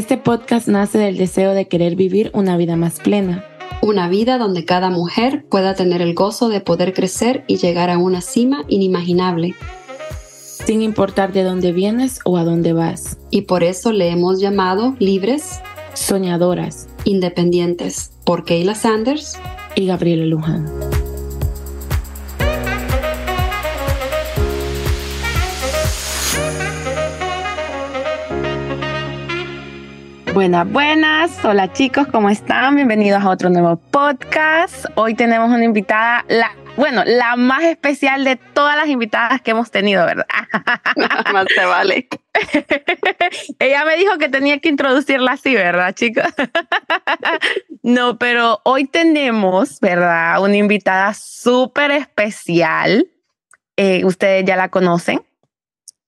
Este podcast nace del deseo de querer vivir una vida más plena. Una vida donde cada mujer pueda tener el gozo de poder crecer y llegar a una cima inimaginable. Sin importar de dónde vienes o a dónde vas. Y por eso le hemos llamado libres, soñadoras, independientes, por Kayla Sanders y Gabriela Luján. Buenas, buenas. Hola chicos, ¿cómo están? Bienvenidos a otro nuevo podcast. Hoy tenemos una invitada, la, bueno, la más especial de todas las invitadas que hemos tenido, ¿verdad? más te vale. Ella me dijo que tenía que introducirla así, ¿verdad, chicos? no, pero hoy tenemos, ¿verdad? Una invitada súper especial. Eh, ustedes ya la conocen.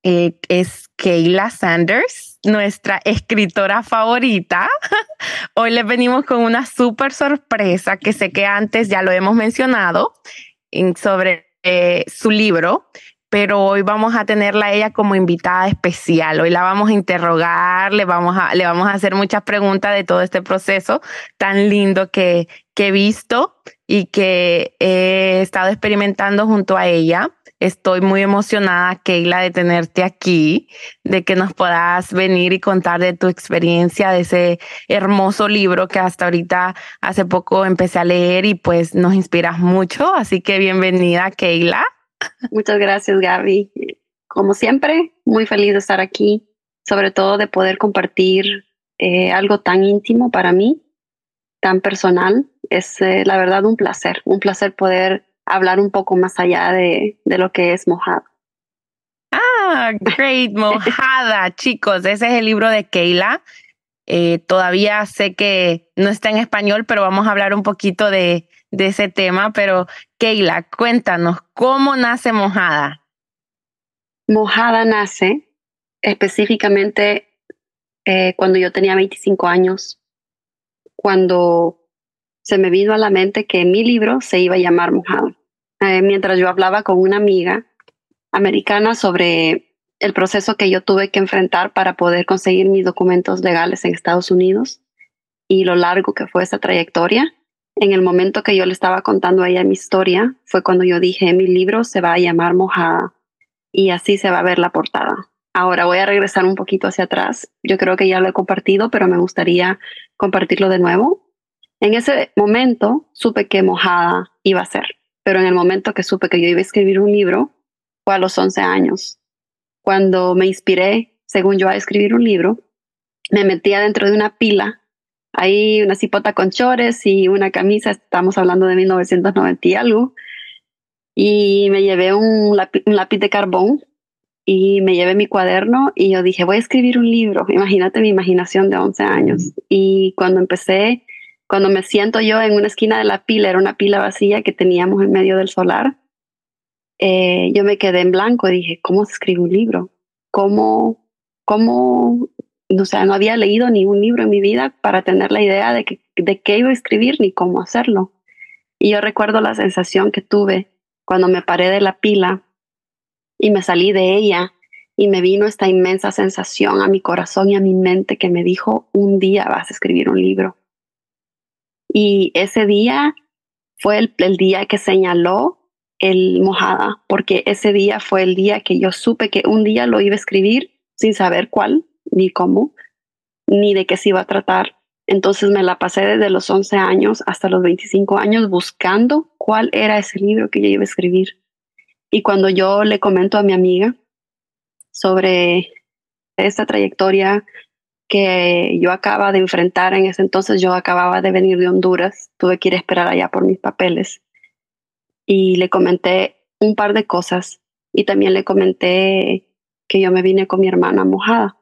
Eh, es Kayla Sanders nuestra escritora favorita. Hoy les venimos con una súper sorpresa que sé que antes ya lo hemos mencionado sobre eh, su libro, pero hoy vamos a tenerla a ella como invitada especial. Hoy la vamos a interrogar, le vamos a, le vamos a hacer muchas preguntas de todo este proceso tan lindo que, que he visto y que he estado experimentando junto a ella. Estoy muy emocionada, Keila, de tenerte aquí, de que nos puedas venir y contar de tu experiencia, de ese hermoso libro que hasta ahorita hace poco empecé a leer y pues nos inspiras mucho. Así que bienvenida, Keila. Muchas gracias, Gaby. Como siempre, muy feliz de estar aquí, sobre todo de poder compartir eh, algo tan íntimo para mí, tan personal. Es eh, la verdad un placer, un placer poder hablar un poco más allá de, lo que es mojada. Ah, great, mojada, chicos. Ese es el libro de Keila. Eh, todavía sé que no está en español, pero vamos a hablar un poquito de, ese tema. Pero Keila, cuéntanos, ¿cómo nace Mojada? Mojada nace específicamente eh, cuando yo tenía 25 años, cuando se me vino a la mente que mi libro se iba a llamar Mojado. Eh, mientras yo hablaba con una amiga americana sobre el proceso que yo tuve que enfrentar para poder conseguir mis documentos legales en Estados Unidos y lo largo que fue esa trayectoria. En el momento que yo le estaba contando a ella mi historia, fue cuando yo dije, mi libro se va a llamar Mojada y así se va a ver la portada. Ahora voy a regresar un poquito hacia atrás. Yo creo que ya lo he compartido, pero me gustaría compartirlo de nuevo. En ese momento supe que mojada iba a ser, pero en el momento que supe que yo iba a escribir un libro fue a los 11 años. Cuando me inspiré, según yo, a escribir un libro, me metía dentro de una pila, ahí una cipota con chores y una camisa, estamos hablando de 1990 y algo, y me llevé un lápiz, un lápiz de carbón y me llevé mi cuaderno y yo dije, voy a escribir un libro. Imagínate mi imaginación de 11 años. Y cuando empecé cuando me siento yo en una esquina de la pila, era una pila vacía que teníamos en medio del solar, eh, yo me quedé en blanco y dije, ¿cómo se escribe un libro? ¿Cómo, cómo, o sea, no había leído ni un libro en mi vida para tener la idea de, que, de qué iba a escribir ni cómo hacerlo? Y yo recuerdo la sensación que tuve cuando me paré de la pila y me salí de ella y me vino esta inmensa sensación a mi corazón y a mi mente que me dijo, un día vas a escribir un libro. Y ese día fue el, día que señaló el mojada, porque ese día fue el día que yo supe que un día lo iba a escribir sin saber cuál, ni cómo, ni de qué se iba a tratar. Entonces me la pasé desde los 11 años hasta los 25 años buscando cuál era ese libro que yo iba a escribir. Y cuando yo le comento a mi amiga sobre esta trayectoria que yo acababa de enfrentar en ese entonces. Yo acababa de venir de Honduras, tuve que ir a esperar allá por mis papeles. Y le comenté un par de cosas y también le comenté que yo me vine con mi hermana mojada.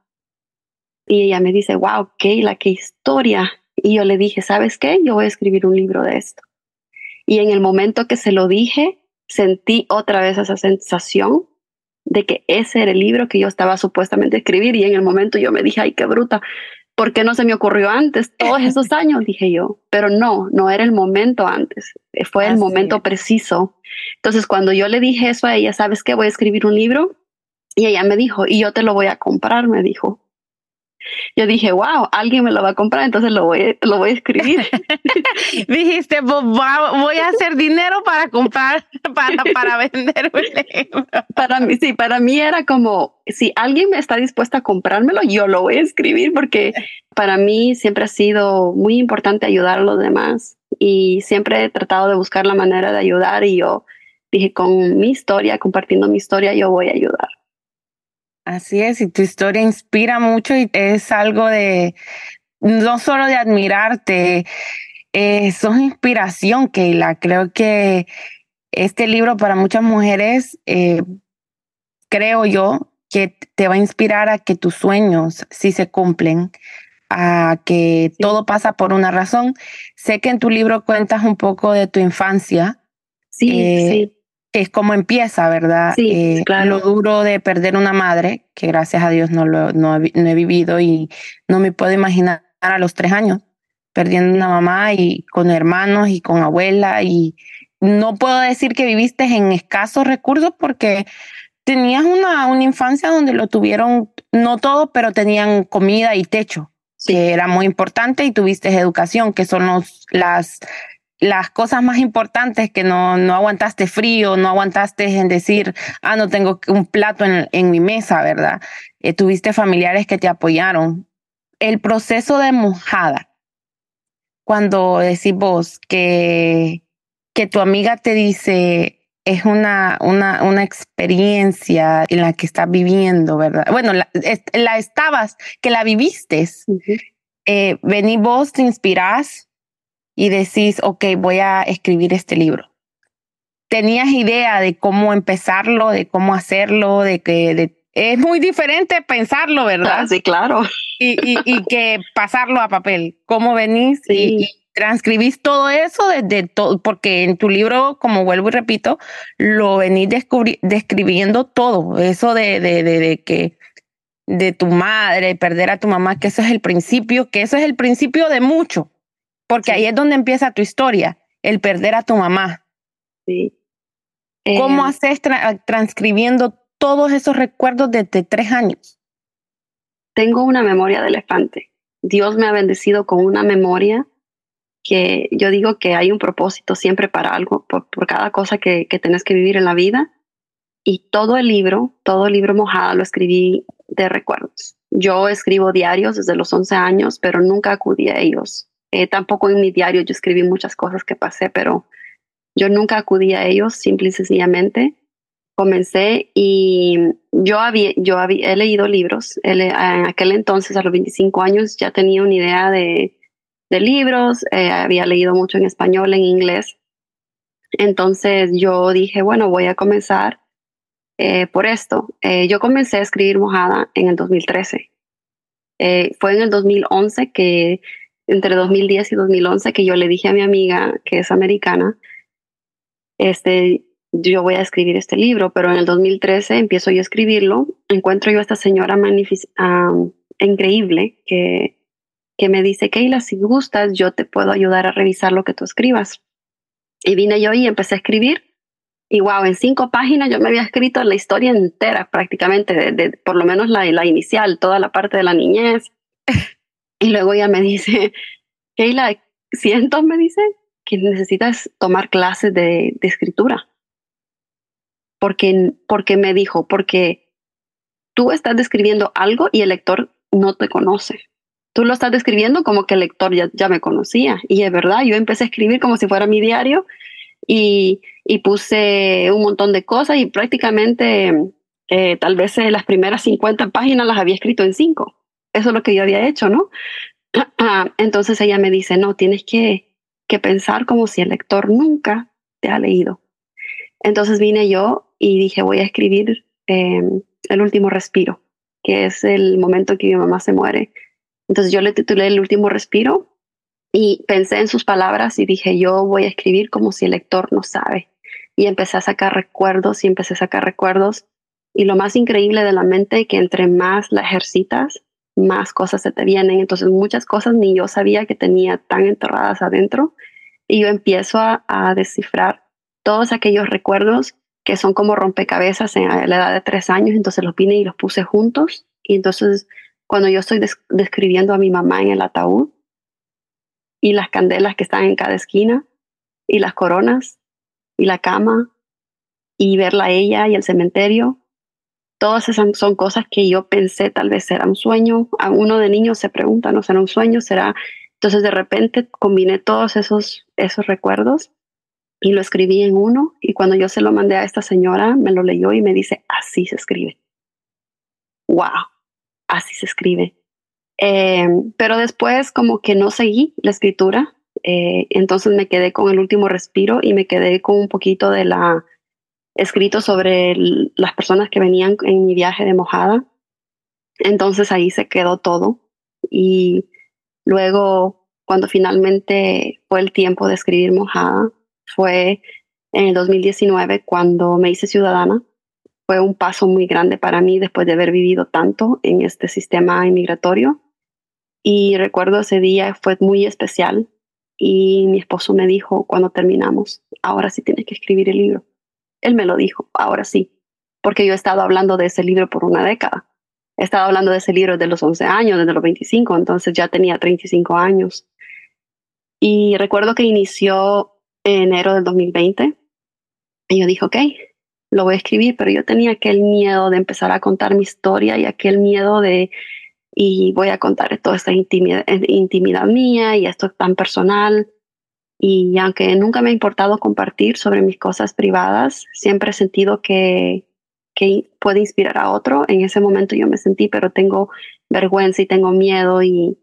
Y ella me dice, wow, Keila, qué historia. Y yo le dije, ¿sabes qué? Yo voy a escribir un libro de esto. Y en el momento que se lo dije, sentí otra vez esa sensación de que ese era el libro que yo estaba supuestamente escribir y en el momento yo me dije, ay, qué bruta, ¿por qué no se me ocurrió antes? Todos esos años, dije yo, pero no, no era el momento antes, eh, fue el momento preciso. Entonces, cuando yo le dije eso a ella, ¿sabes qué? Voy a escribir un libro y ella me dijo, y yo te lo voy a comprar, me dijo. Yo dije, wow, alguien me lo va a comprar, entonces lo voy, lo voy a escribir. Dijiste, pues, voy a hacer dinero para comprar, para, para vender Para mí, sí, para mí era como, si alguien me está dispuesto a comprármelo, yo lo voy a escribir porque para mí siempre ha sido muy importante ayudar a los demás y siempre he tratado de buscar la manera de ayudar y yo dije, con mi historia, compartiendo mi historia, yo voy a ayudar. Así es, y tu historia inspira mucho y es algo de, no solo de admirarte, eh, sos inspiración, Keila. Creo que este libro para muchas mujeres, eh, creo yo, que te va a inspirar a que tus sueños sí se cumplen, a que todo pasa por una razón. Sé que en tu libro cuentas un poco de tu infancia. Sí, eh, sí es como empieza, ¿verdad? Sí, eh, claro. Lo duro de perder una madre, que gracias a Dios no, lo, no, he vivido y no me puedo imaginar a los tres años perdiendo una mamá y con hermanos y con abuela y no puedo decir que viviste en escasos recursos porque tenías una, una infancia donde lo tuvieron, no todo, pero tenían comida y techo, que era muy importante y tuviste educación, que son los, las, las cosas más importantes que no, no aguantaste frío, no aguantaste en decir, ah, no tengo un plato en, en mi mesa, ¿verdad? Eh, tuviste familiares que te apoyaron. El proceso de mojada, cuando decís vos que, que tu amiga te dice, es una, una, una experiencia en la que estás viviendo, ¿verdad? Bueno, la, la estabas, que la viviste. eh, vení vos, te inspirás y decís, ok, voy a escribir este libro? ¿Tenías idea de cómo empezarlo, de cómo hacerlo, de que es muy diferente pensarlo, ¿verdad? Ah, sí, claro. Y, y, que pasarlo a papel. ¿Cómo venís y, transcribís todo eso desde todo? Porque en tu libro, como vuelvo y repito, lo venís describiendo todo. Eso de, de, de, de que de tu madre, perder a tu mamá, que eso es el principio, que eso es el principio de mucho porque ahí es donde empieza tu historia, el perder a tu mamá. Sí. ¿Cómo eh, haces transcribiendo todos esos recuerdos desde tres años? Tengo una memoria de elefante. Dios me ha bendecido con una memoria que yo digo que hay un propósito siempre para algo, por, cada cosa que, que tenés que vivir en la vida. Y todo el libro, todo el libro mojado lo escribí de recuerdos. Yo escribo diarios desde los 11 años, pero nunca acudí a ellos eh, tampoco en mi diario yo escribí muchas cosas que pasé, pero yo nunca acudí a ellos, simple y sencillamente. Comencé y yo, había, yo había, he leído libros. en aquel entonces, a los 25 años, ya tenía una idea de, de libros, eh, había leído mucho en español, en inglés. Entonces yo dije, bueno, voy a comenzar eh, por esto. yo comencé a escribir Mojada en el 2013. fue en el 2011 que entre 2010 y 2011 que yo le dije a mi amiga, que es americana, este, yo voy a escribir este libro, pero en el 2013 empiezo yo a escribirlo, encuentro yo a esta señora increíble que, que me dice, Keila, si gustas, yo te puedo ayudar a revisar lo que tú escribas. Y vine yo y empecé a escribir. Y wow, en cinco páginas yo me había escrito la historia entera prácticamente, por lo menos la inicial, toda la parte de la niñez, y luego ella me dice, Keila, siento, me dice, que necesitas tomar clases de, escritura. Porque, porque me dijo, porque tú estás describiendo algo y el lector no te conoce. Tú lo estás describiendo como que el lector ya, ya me conocía. Y es verdad, yo empecé a escribir como si fuera mi diario y, y puse un montón de cosas y prácticamente eh, tal vez las primeras 50 páginas las había escrito en cinco eso es lo que yo había hecho, ¿no? Entonces ella me dice, no, tienes que, que pensar como si el lector nunca te ha leído. Entonces vine yo y dije, voy a escribir em, El último respiro, que es el momento que mi mamá se muere. Entonces yo le titulé El último respiro y pensé en sus palabras y dije, yo voy a escribir como si el lector no sabe. Y empecé a sacar recuerdos y empecé a sacar recuerdos. Y lo más increíble de la mente es que entre más la ejercitas, más cosas se te vienen. Entonces muchas cosas ni yo sabía que tenía tan enterradas adentro y yo empiezo a, descifrar todos aquellos recuerdos que son como rompecabezas en la edad de tres años. Entonces los vine y los puse juntos y entonces cuando yo estoy describiendo a mi mamá en el ataúd y las candelas que están en cada esquina y las coronas y la cama y verla a ella y el cementerio. Todas esas son cosas que yo pensé tal vez era un sueño. A uno de niños se pregunta, ¿no será un sueño? ¿Será? Entonces de repente combiné todos esos, esos recuerdos y lo escribí en uno y cuando yo se lo mandé a esta señora, me lo leyó y me dice, así se escribe. ¡Wow! Así se escribe. Eh, pero después como que no seguí la escritura, eh, entonces me quedé con el último respiro y me quedé con un poquito de la escrito sobre las personas que venían en mi viaje de mojada. Entonces ahí se quedó todo y luego cuando finalmente fue el tiempo de escribir mojada, fue en el 2019 cuando me hice ciudadana. Fue un paso muy grande para mí después de haber vivido tanto en este sistema inmigratorio. Y recuerdo ese día fue muy especial y mi esposo me dijo cuando terminamos, ahora sí tienes que escribir el libro. Él me lo dijo, ahora sí, porque yo he estado hablando de ese libro por una década. He estado hablando de ese libro desde los 11 años, desde los 25, entonces ya tenía 35 años. Y recuerdo que inició enero del 2020. Y yo dije, ok, lo voy a escribir, pero yo tenía aquel miedo de empezar a contar mi historia y aquel miedo de, y voy a contar toda esta intimidad, intimidad mía y esto tan personal. Y aunque nunca me ha importado compartir sobre mis cosas privadas, siempre he sentido que, que puede inspirar a otro. En ese momento yo me sentí, pero tengo vergüenza y tengo miedo y,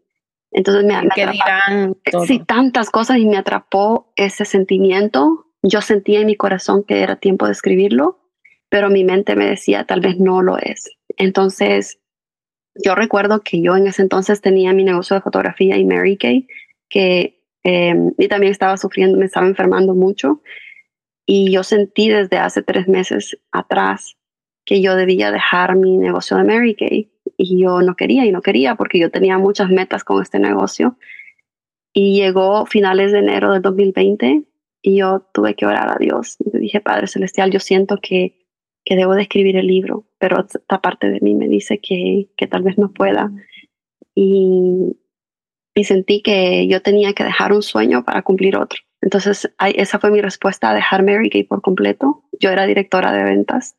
entonces me, me dirán sí, tantas cosas y me atrapó ese sentimiento. Yo sentía en mi corazón que era tiempo de escribirlo, pero mi mente me decía tal vez no lo es. Entonces, yo recuerdo que yo en ese entonces tenía mi negocio de fotografía y Mary Kay, que eh, y también estaba sufriendo, me estaba enfermando mucho. Y yo sentí desde hace tres meses atrás que yo debía dejar mi negocio de Mary Kay y yo no quería y no quería porque yo tenía muchas metas con este negocio. Y llegó finales de enero del 2020 y yo tuve que orar a Dios. Y le dije, Padre Celestial, yo siento que, que debo de escribir el libro, pero esta parte de mí me dice que, que tal vez no pueda. Y, y sentí que yo tenía que dejar un sueño para cumplir otro. Entonces, esa fue mi respuesta a dejar Mary Kay por completo. Yo era directora de ventas,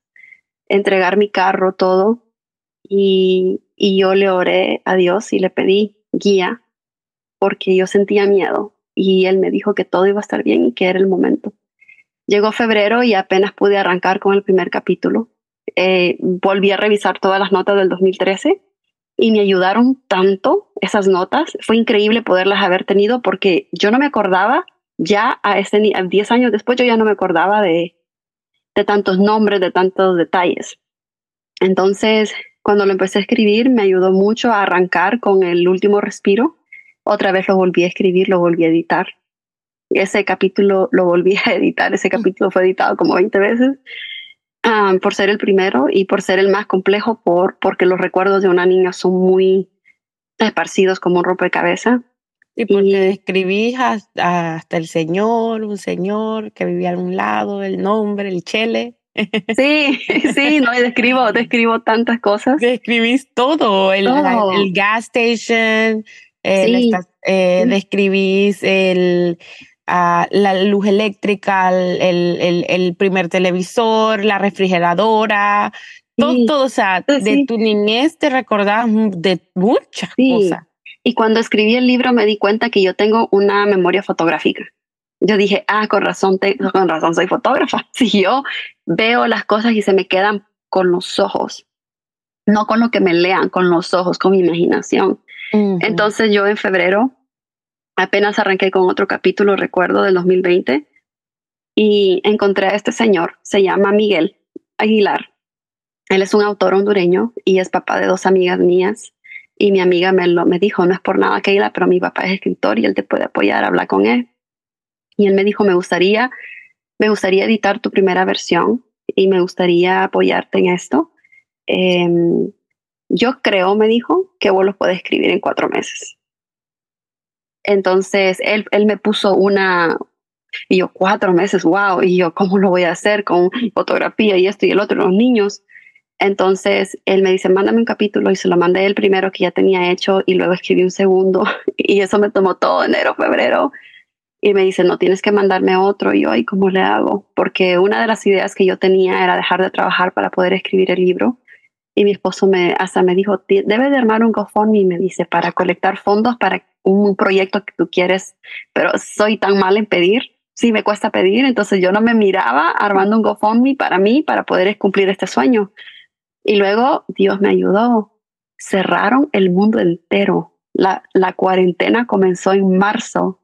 entregar mi carro, todo, y, yo le oré a Dios y le pedí guía porque yo sentía miedo y él me dijo que todo iba a estar bien y que era el momento. Llegó febrero y apenas pude arrancar con el primer capítulo. Eh, volví a revisar todas las notas del 2013 y me ayudaron tanto esas notas. Fue increíble poderlas haber tenido porque yo no me acordaba ya a este 10 años después yo ya no me acordaba de, de tantos nombres, de tantos detalles. Entonces, cuando lo empecé a escribir, me ayudó mucho a arrancar con el último respiro. Otra vez lo volví a escribir, lo volví a editar. Ese capítulo lo volví a editar, ese capítulo fue editado como 20 veces. Ah, por ser el primero y por ser el más complejo, por, porque los recuerdos de una niña son muy esparcidos como un rompecabezas. Y porque describís hasta, hasta, el señor, un señor que vivía a un lado, el nombre, el chele. Sí, sí, no, describo, describo tantas cosas. Describís todo, el, el gas station, eh, eh, describís el, uh, la luz eléctrica, el, el, primer televisor, la refrigeradora, todo, o sea, de tu niñez te recordás de muchas cosas. Y cuando escribí el libro me di cuenta que yo tengo una memoria fotográfica yo dije, ah, con razón, con razón soy fotógrafa. Si yo veo las cosas y se me quedan con los ojos, no con lo que me lean, con los ojos, con mi imaginación. Entonces yo en febrero apenas arranqué con otro capítulo, recuerdo, del 2020, y encontré a este señor, se llama Miguel Aguilar. Él es un autor hondureño y es papá de dos amigas mías. Y mi amiga me, lo, me dijo, no es por nada, Keila, pero mi papá es escritor y él te puede apoyar, habla con él. Y él me dijo, me gustaría, me gustaría editar tu primera versión y me gustaría apoyarte en esto. Em, yo creo, me dijo, que vos lo puedes escribir en cuatro meses. Entonces, él, él me puso una, y yo, cuatro meses, wow, y yo, ¿cómo lo voy a hacer con fotografía y esto y el otro, los niños? Entonces él me dice, mándame un capítulo y se lo mandé el primero que ya tenía hecho y luego escribí un segundo y eso me tomó todo enero, febrero. Y me dice, no tienes que mandarme otro. Y yo, ¿y cómo le hago? Porque una de las ideas que yo tenía era dejar de trabajar para poder escribir el libro. Y mi esposo me, hasta me dijo, debe de armar un GoFundMe, me dice, para colectar fondos para un proyecto que tú quieres. Pero soy tan mal en pedir sí me cuesta pedir, entonces yo no me miraba armando un GoFundMe para mí, para poder cumplir este sueño. Y luego Dios me ayudó. Cerraron el mundo entero. La, la cuarentena comenzó en marzo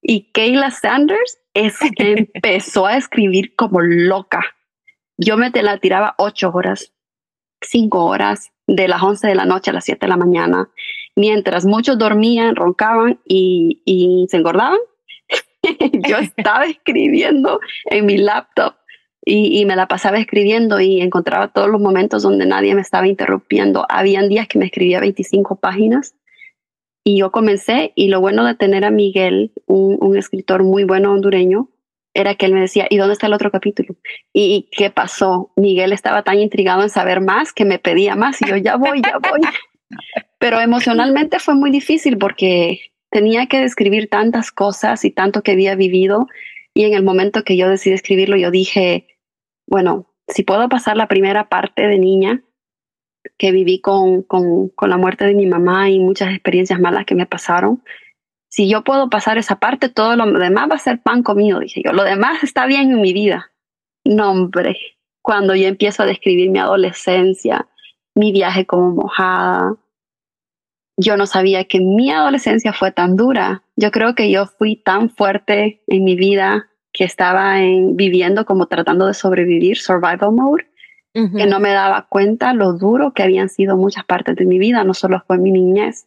y Kayla Sanders es, empezó a escribir como loca. Yo me te la tiraba ocho horas, cinco horas, de las once de la noche a las siete de la mañana, mientras muchos dormían, roncaban y, y se engordaban yo estaba escribiendo en mi laptop y, me la pasaba escribiendo y encontraba todos los momentos donde nadie me estaba interrumpiendo. Habían días que me escribía 25 páginas y yo comencé y lo bueno de tener a Miguel, un, escritor muy bueno hondureño, era que él me decía, ¿y dónde está el otro capítulo? ¿Y qué pasó? Miguel estaba tan intrigado en saber más que me pedía más y yo ya voy, ya voy. Pero emocionalmente fue muy difícil porque tenía que describir tantas cosas y tanto que había vivido. Y en el momento que yo decidí escribirlo, yo dije, bueno, si puedo pasar la primera parte de niña que viví con, con, con la muerte de mi mamá y muchas experiencias malas que me pasaron, si yo puedo pasar esa parte, todo lo demás va a ser pan comido, dije yo. Lo demás está bien en mi vida. No, hombre, cuando yo empiezo a describir mi adolescencia, mi viaje como mojada, yo no sabía que mi adolescencia fue tan dura. Yo creo que yo fui tan fuerte en mi vida que estaba en, viviendo como tratando de sobrevivir, survival mode, que no me daba cuenta lo duro que habían sido muchas partes de mi vida, no solo fue mi niñez,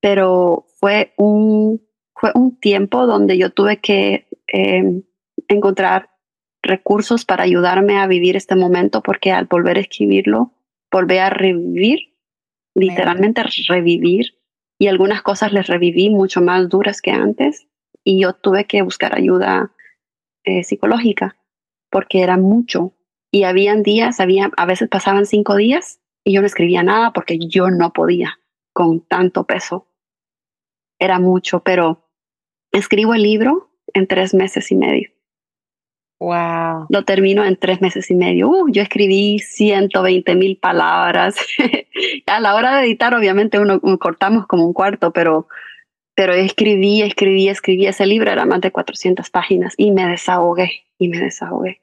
pero fue un, fue un tiempo donde yo tuve que em, encontrar recursos para ayudarme a vivir este momento, porque al volver a escribirlo, volví a revivir literalmente revivir y algunas cosas les reviví mucho más duras que antes y yo tuve que buscar ayuda eh, psicológica porque era mucho y habían días, había, a veces pasaban cinco días y yo no escribía nada porque yo no podía con tanto peso. Era mucho, pero escribo el libro en tres meses y medio. Wow. Lo termino en tres meses y medio. Uh, yo escribí 120 mil palabras. a la hora de editar, obviamente, uno, cortamos como un cuarto, pero, pero escribí, escribí, escribí. Ese libro era más de 400 páginas y me desahogué y me desahogué.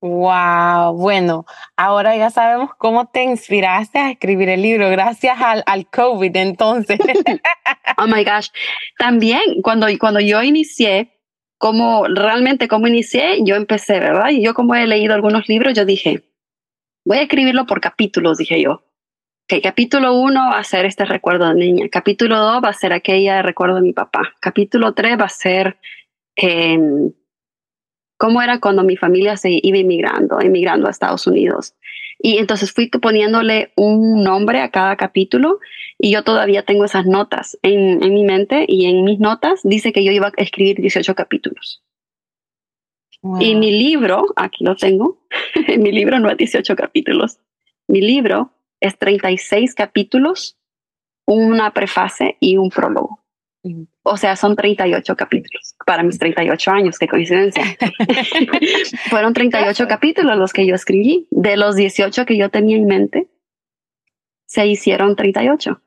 Wow, bueno, ahora ya sabemos cómo te inspiraste a escribir el libro, gracias al, al COVID entonces. oh my gosh. También cuando, cuando yo inicié, como realmente como inicié, yo empecé, ¿verdad? Y yo como he leído algunos libros, yo dije, voy a escribirlo por capítulos, dije yo. Okay, capítulo uno va a ser este recuerdo de niña. Capítulo dos va a ser aquella recuerdo de mi papá. Capítulo tres va a ser eh, cómo era cuando mi familia se iba inmigrando, inmigrando a Estados Unidos. Y entonces fui poniéndole un nombre a cada capítulo y yo todavía tengo esas notas en, en mi mente y en mis notas dice que yo iba a escribir 18 capítulos. Y mi libro, aquí lo tengo, mi libro no es 18 capítulos, mi libro es 36 capítulos, una prefase y un prólogo. O sea, son 38 capítulos para mis 38 años, qué coincidencia. Fueron 38 capítulos los que yo escribí. De los 18 que yo tenía en mente, se hicieron 38.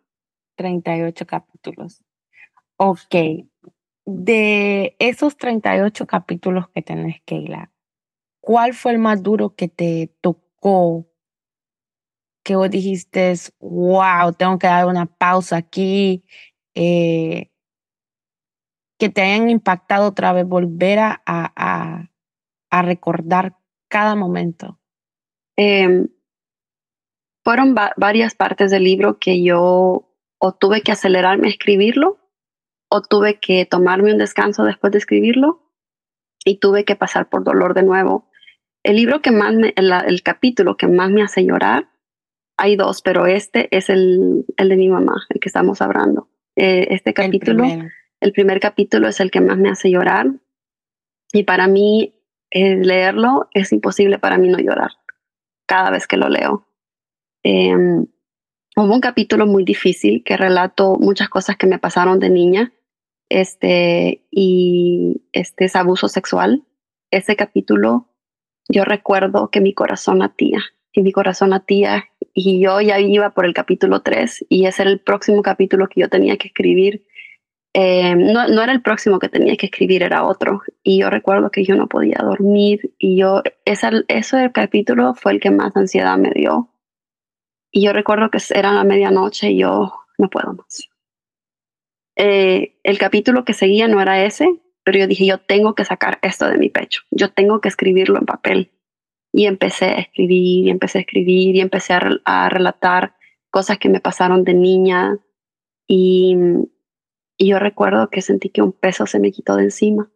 38 capítulos. Ok. De esos 38 capítulos que tenés, Keila, ¿cuál fue el más duro que te tocó? Que vos dijiste, wow, tengo que dar una pausa aquí. Eh, que te hayan impactado otra vez, volver a, a, a recordar cada momento? Em, fueron varias partes del libro que yo o tuve que acelerarme a escribirlo o tuve que tomarme un descanso después de escribirlo y tuve que pasar por dolor de nuevo. El libro que más me, el, capítulo que más me hace llorar, hay dos, pero este es el, el de mi mamá, el que estamos hablando. Eh, este capítulo el primer capítulo es el que más me hace llorar y para mí leerlo es imposible para mí no llorar. cada vez que lo leo. Em, hubo un capítulo muy difícil que relato muchas cosas que me pasaron de niña este, y este es abuso sexual. Ese capítulo yo recuerdo que mi corazón latía y mi corazón latía y yo ya iba por el capítulo 3 y ese era el próximo capítulo que yo tenía que escribir. Eh, no, no, era el próximo que tenía que escribir, era otro. Y yo recuerdo que yo no podía dormir y yo, esa, ese capítulo fue el que más ansiedad me dio. Y yo recuerdo que era la medianoche y yo no puedo más. Eh, el capítulo que seguía no era ese, pero yo dije, yo tengo que sacar esto de mi pecho, yo tengo que escribirlo en papel. Y empecé a escribir y empecé a escribir y empecé a, relatar cosas que me pasaron de niña. Y, y yo recuerdo que sentí que un peso se me quitó de encima.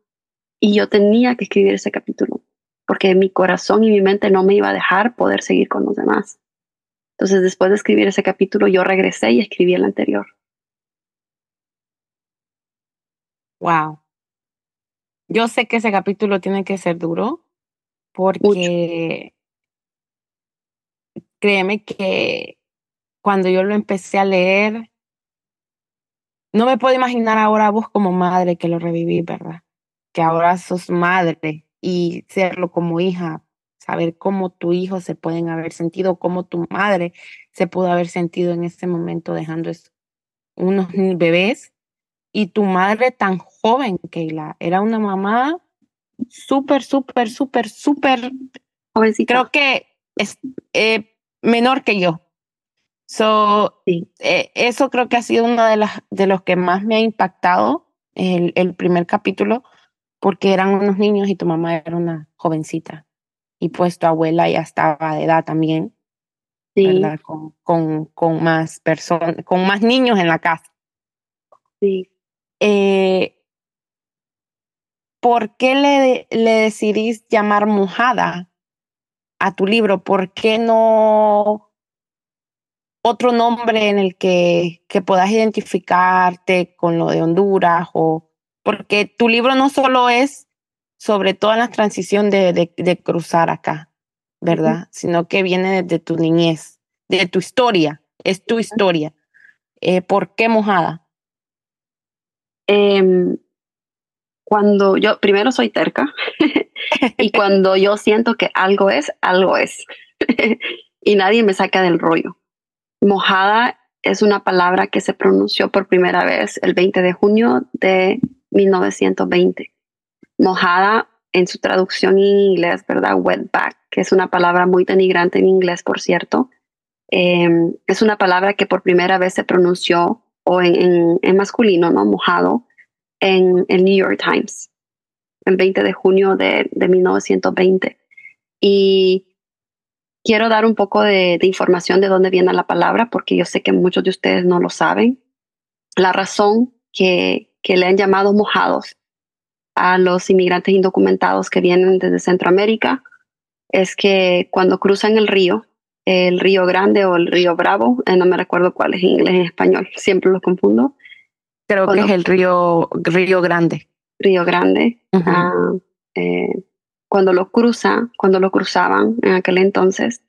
Y yo tenía que escribir ese capítulo, porque mi corazón y mi mente no me iba a dejar poder seguir con los demás. Entonces, después de escribir ese capítulo, yo regresé y escribí el anterior. Wow. Yo sé que ese capítulo tiene que ser duro porque créeme que cuando yo lo empecé a leer, no me puedo imaginar ahora vos como madre que lo reviví, ¿verdad? Que ahora sos madre y serlo como hija, saber cómo tu hijo se pueden haber sentido, cómo tu madre se pudo haber sentido en ese momento dejando unos bebés y tu madre tan joven, Keila, era una mamá súper, súper, súper, súper jovencita. Creo que es eh, menor que yo. So, eh, eso creo que ha sido uno de, las, de los que más me ha impactado el, el primer capítulo, porque eran unos niños y tu mamá era una jovencita. Y pues tu abuela ya estaba de edad también, ¿verdad? Con, con, con más personas, con más niños en la casa. Sí. Eh, ¿Por qué le, le decidís llamar mojada a tu libro? ¿Por qué no otro nombre en el que, que puedas identificarte con lo de Honduras? O, porque tu libro no solo es sobre toda la transición de, de, cruzar acá, ¿verdad? Sino que viene de tu niñez, de tu historia, es tu historia. Eh, ¿Por qué mojada? Em, cuando yo, primero soy terca, y cuando yo siento que algo es, algo es. y nadie me saca del rollo. Mojada es una palabra que se pronunció por primera vez el 20 de junio de 1920. Mojada en su traducción en inglés, ¿verdad? Wetback, que es una palabra muy denigrante en inglés, por cierto. Em, es una palabra que por primera vez se pronunció o en, en, masculino, ¿no? Mojado, en el New York Times, el 20 de junio de, de 1920. Y quiero dar un poco de, de, información de dónde viene la palabra, porque yo sé que muchos de ustedes no lo saben. La razón que, que le han llamado mojados a los inmigrantes indocumentados que vienen desde Centroamérica es que cuando cruzan el río, el río Grande o el río Bravo, eh, no me recuerdo cuál es en inglés y en español, siempre lo confundo. Creo que es el río, río Grande. Río Grande. Ah, eh, cuando lo cruza, cuando lo cruzaban en aquel entonces,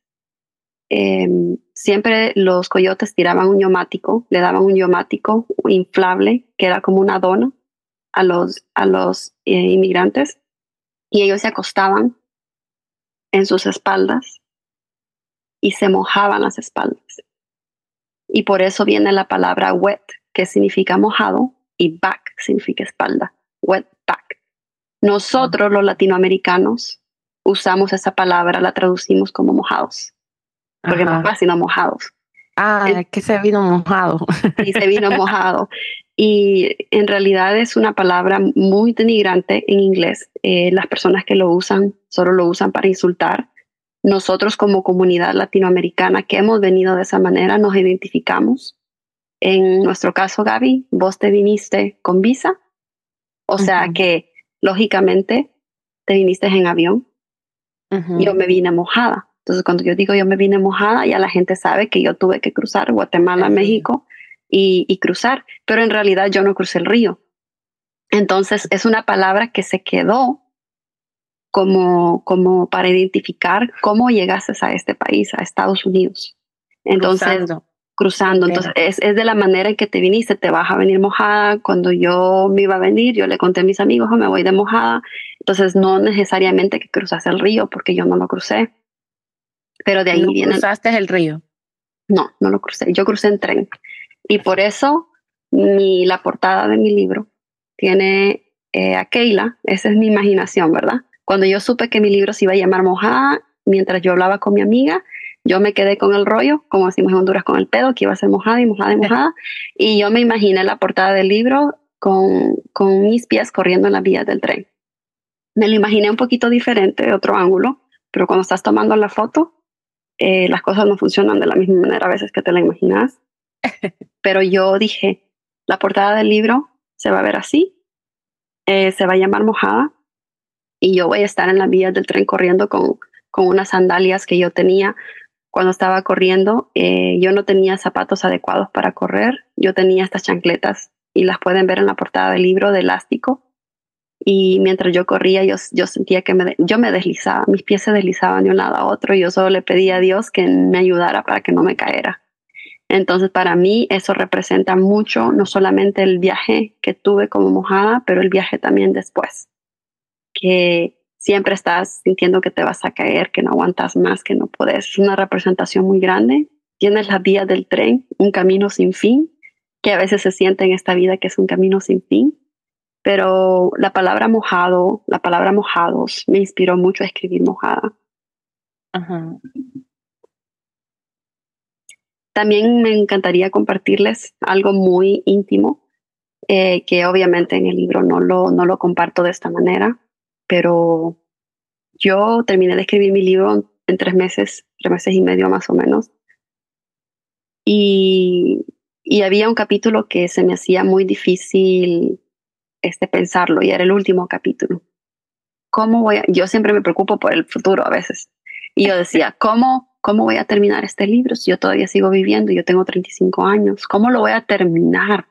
em, siempre los coyotes tiraban un neumático, le daban un neumático inflable que era como una dona a los, a los eh, inmigrantes y ellos se acostaban en sus espaldas y se mojaban las espaldas. Y por eso viene la palabra wet, que significa mojado, y back significa espalda, wet back. Nosotros los latinoamericanos usamos esa palabra, la traducimos como mojados, porque no es sino mojados. Ah, es que se vino mojado. Y se vino mojado. Y en realidad es una palabra muy denigrante en inglés. Eh, las personas que lo usan solo lo usan para insultar nosotros como comunidad latinoamericana que hemos venido de esa manera nos identificamos. En nuestro caso, Gaby, vos te viniste con visa, o sea que lógicamente te viniste en avión. Yo me vine mojada. Entonces, cuando yo digo yo me vine mojada, ya la gente sabe que yo tuve que cruzar Guatemala, México y, y cruzar, pero en realidad yo no crucé el río. Entonces, es una palabra que se quedó como, como para identificar cómo llegaste a este país, a Estados Unidos. Entonces, cruzando. Entonces, es, es, de la manera en que te viniste, te vas a venir mojada. Cuando yo me iba a venir, yo le conté a mis amigos, oh, me voy de mojada. Entonces, no necesariamente que cruzaste el río, porque yo no lo crucé. Pero de ahí ¿No viene. ¿Cruzaste el río? No, no lo crucé. Yo crucé en tren. Y por eso mi, la portada de mi libro tiene eh, a Keila. Esa es mi imaginación, ¿verdad? Cuando yo supe que mi libro se iba a llamar Mojada, mientras yo hablaba con mi amiga, yo me quedé con el rollo, como decimos en Honduras, con el pedo, que iba a ser mojada y mojada y mojada. y yo me imaginé la portada del libro con, con mis pies corriendo en las vías del tren. Me lo imaginé un poquito diferente, de otro ángulo, pero cuando estás tomando la foto, eh, las cosas no funcionan de la misma manera a veces que te la imaginas. pero yo dije, la portada del libro se va a ver así, eh, se va a llamar mojada y yo voy a estar en las vías del tren corriendo con, con unas sandalias que yo tenía cuando estaba corriendo. Eh, yo no tenía zapatos adecuados para correr, yo tenía estas chancletas y las pueden ver en la portada del libro de elástico. Y mientras yo corría, yo, yo sentía que yo me deslizaba, mis pies se deslizaban de un lado a otro y yo solo le pedía a Dios que me ayudara para que no me caera. Entonces, para mí eso representa mucho, no solamente el viaje que tuve como mojada, pero el viaje también después que siempre estás sintiendo que te vas a caer, que no aguantas más, que no puedes. Es una representación muy grande. Tienes la vía del tren, un camino sin fin, que a veces se siente en esta vida que es un camino sin fin. Pero la palabra mojado, la palabra mojados, me inspiró mucho a escribir mojada. También me encantaría compartirles algo muy íntimo, eh, que obviamente en el libro no lo, no lo comparto de esta manera, pero yo terminé de escribir mi libro en tres meses, tres meses y medio más o menos. Y, y había un capítulo que se me hacía muy difícil este, pensarlo y era el último capítulo. ¿Cómo voy a, yo siempre me preocupo por el futuro a veces. Y yo decía, ¿cómo, ¿cómo voy a terminar este libro si yo todavía sigo viviendo? Yo tengo 35 años. ¿Cómo lo voy a terminar?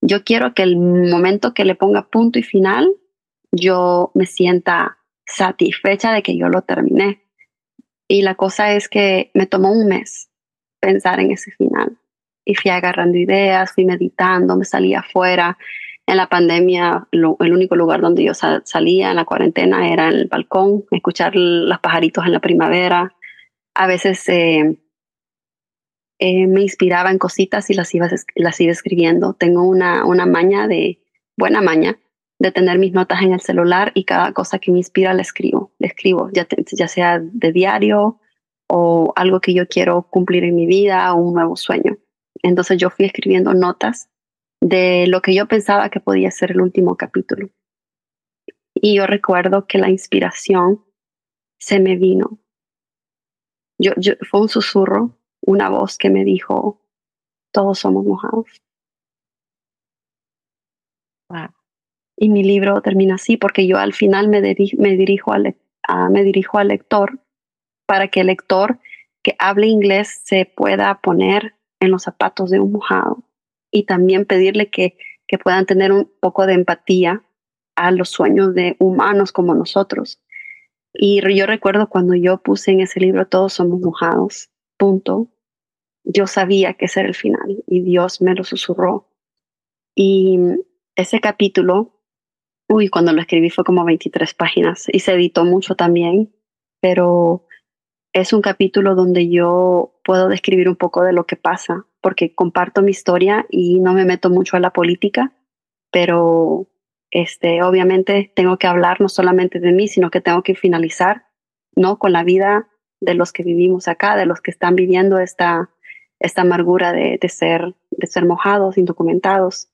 Yo quiero que el momento que le ponga punto y final yo me sienta satisfecha de que yo lo terminé. Y la cosa es que me tomó un mes pensar en ese final. Y fui agarrando ideas, fui meditando, me salía afuera. En la pandemia, el único lugar donde yo salía en la cuarentena era en el balcón, escuchar los pajaritos en la primavera. A veces eh, eh, me inspiraba en cositas y las iba, las iba escribiendo. Tengo una, una maña de, buena maña, de tener mis notas en el celular y cada cosa que me inspira la escribo, la escribo, ya, ya sea de diario o algo que yo quiero cumplir en mi vida o un nuevo sueño. Entonces yo fui escribiendo notas de lo que yo pensaba que podía ser el último capítulo. Y yo recuerdo que la inspiración se me vino. Yo, yo, fue un susurro, una voz que me dijo, todos somos mojados. Y mi libro termina así porque yo al final me, me, dirijo, al, me dirijo al lector para que el lector que hable inglés se pueda poner en los zapatos de un mojado y también pedirle que, que puedan tener un poco de empatía a los sueños de humanos como nosotros. Y yo recuerdo cuando yo puse en ese libro Todos somos mojados, punto, yo sabía que ese era el final y Dios me lo susurró. Y ese capítulo Uy, cuando lo escribí fue como 23 páginas y se editó mucho también, pero es un capítulo donde yo puedo describir un poco de lo que pasa, porque comparto mi historia y no me meto mucho a la política, pero este, obviamente tengo que hablar no solamente de mí, sino que tengo que finalizar, ¿no? Con la vida de los que vivimos acá, de los que están viviendo esta, esta amargura de, de ser, de ser mojados, indocumentados.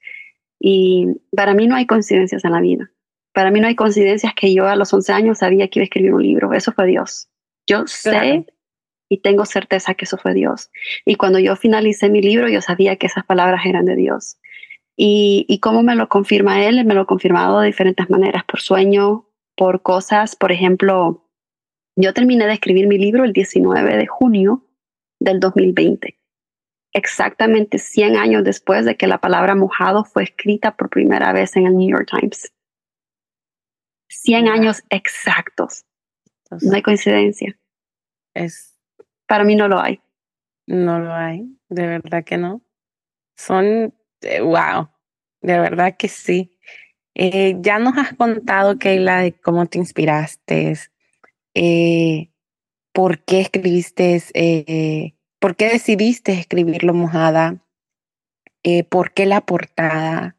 Y para mí no hay coincidencias en la vida. Para mí no hay coincidencias que yo a los 11 años sabía que iba a escribir un libro. Eso fue Dios. Yo sé y tengo certeza que eso fue Dios. Y cuando yo finalicé mi libro, yo sabía que esas palabras eran de Dios. Y, y cómo me lo confirma Él, me lo ha confirmado de diferentes maneras, por sueño, por cosas. Por ejemplo, yo terminé de escribir mi libro el 19 de junio del 2020 exactamente 100 años después de que la palabra mojado fue escrita por primera vez en el New York Times. 100 años exactos. no hay coincidencia. Es. Para mí no lo hay. No lo hay, de verdad que no. Son, wow, de verdad que sí. Eh, ya nos has contado, Keila, de cómo te inspiraste, eh, por qué escribiste, eh, por qué decidiste escribirlo mojada, por qué la portada,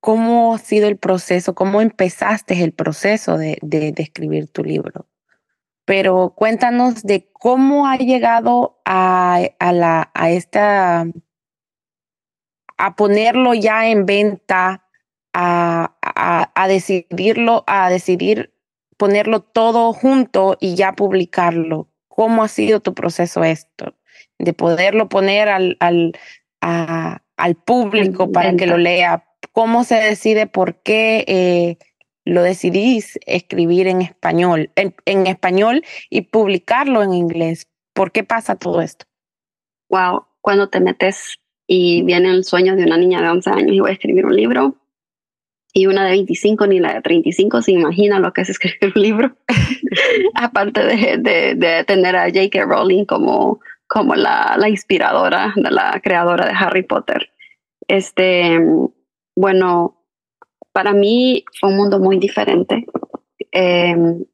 cómo ha sido el proceso, cómo empezaste el proceso de, de, escribir tu libro. Pero cuéntanos de cómo ha llegado a, a, la, a esta, a ponerlo ya en venta, a, decidirlo, a decidir ponerlo todo junto y ya publicarlo. ¿Cómo ha sido tu proceso esto? De poderlo poner al, al, al público para que lo lea. ¿Cómo se decide por qué eh, lo decidís escribir en español, en, español y publicarlo en inglés? ¿Por qué pasa todo esto? Wow, cuando te metes y viene el sueño de una niña de 11 años y voy a escribir un libro, y una de 25 ni la de 35 se imagina lo que es escribir un libro, aparte de, de, tener a J.K. Rowling como, como la, la, inspiradora, la creadora de Harry Potter. Este, bueno, para mí fue un mundo muy diferente. Em,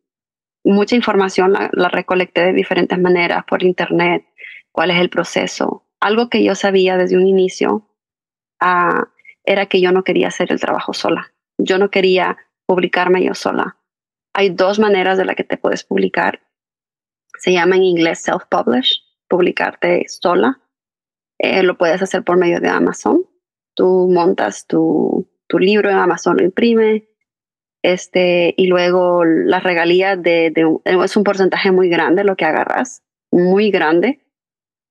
mucha información la, recolecté de diferentes maneras por internet, cuál es el proceso. Algo que yo sabía desde un inicio ah, era que yo no quería hacer el trabajo sola yo no quería publicarme yo sola. Hay dos maneras de la que te puedes publicar. Se llama en inglés self-publish, publicarte sola. Eh, lo puedes hacer por medio de Amazon. Tú montas tu, tu libro en Amazon, lo imprime, este, y luego la regalía de, de, es un porcentaje muy grande lo que agarras, muy grande,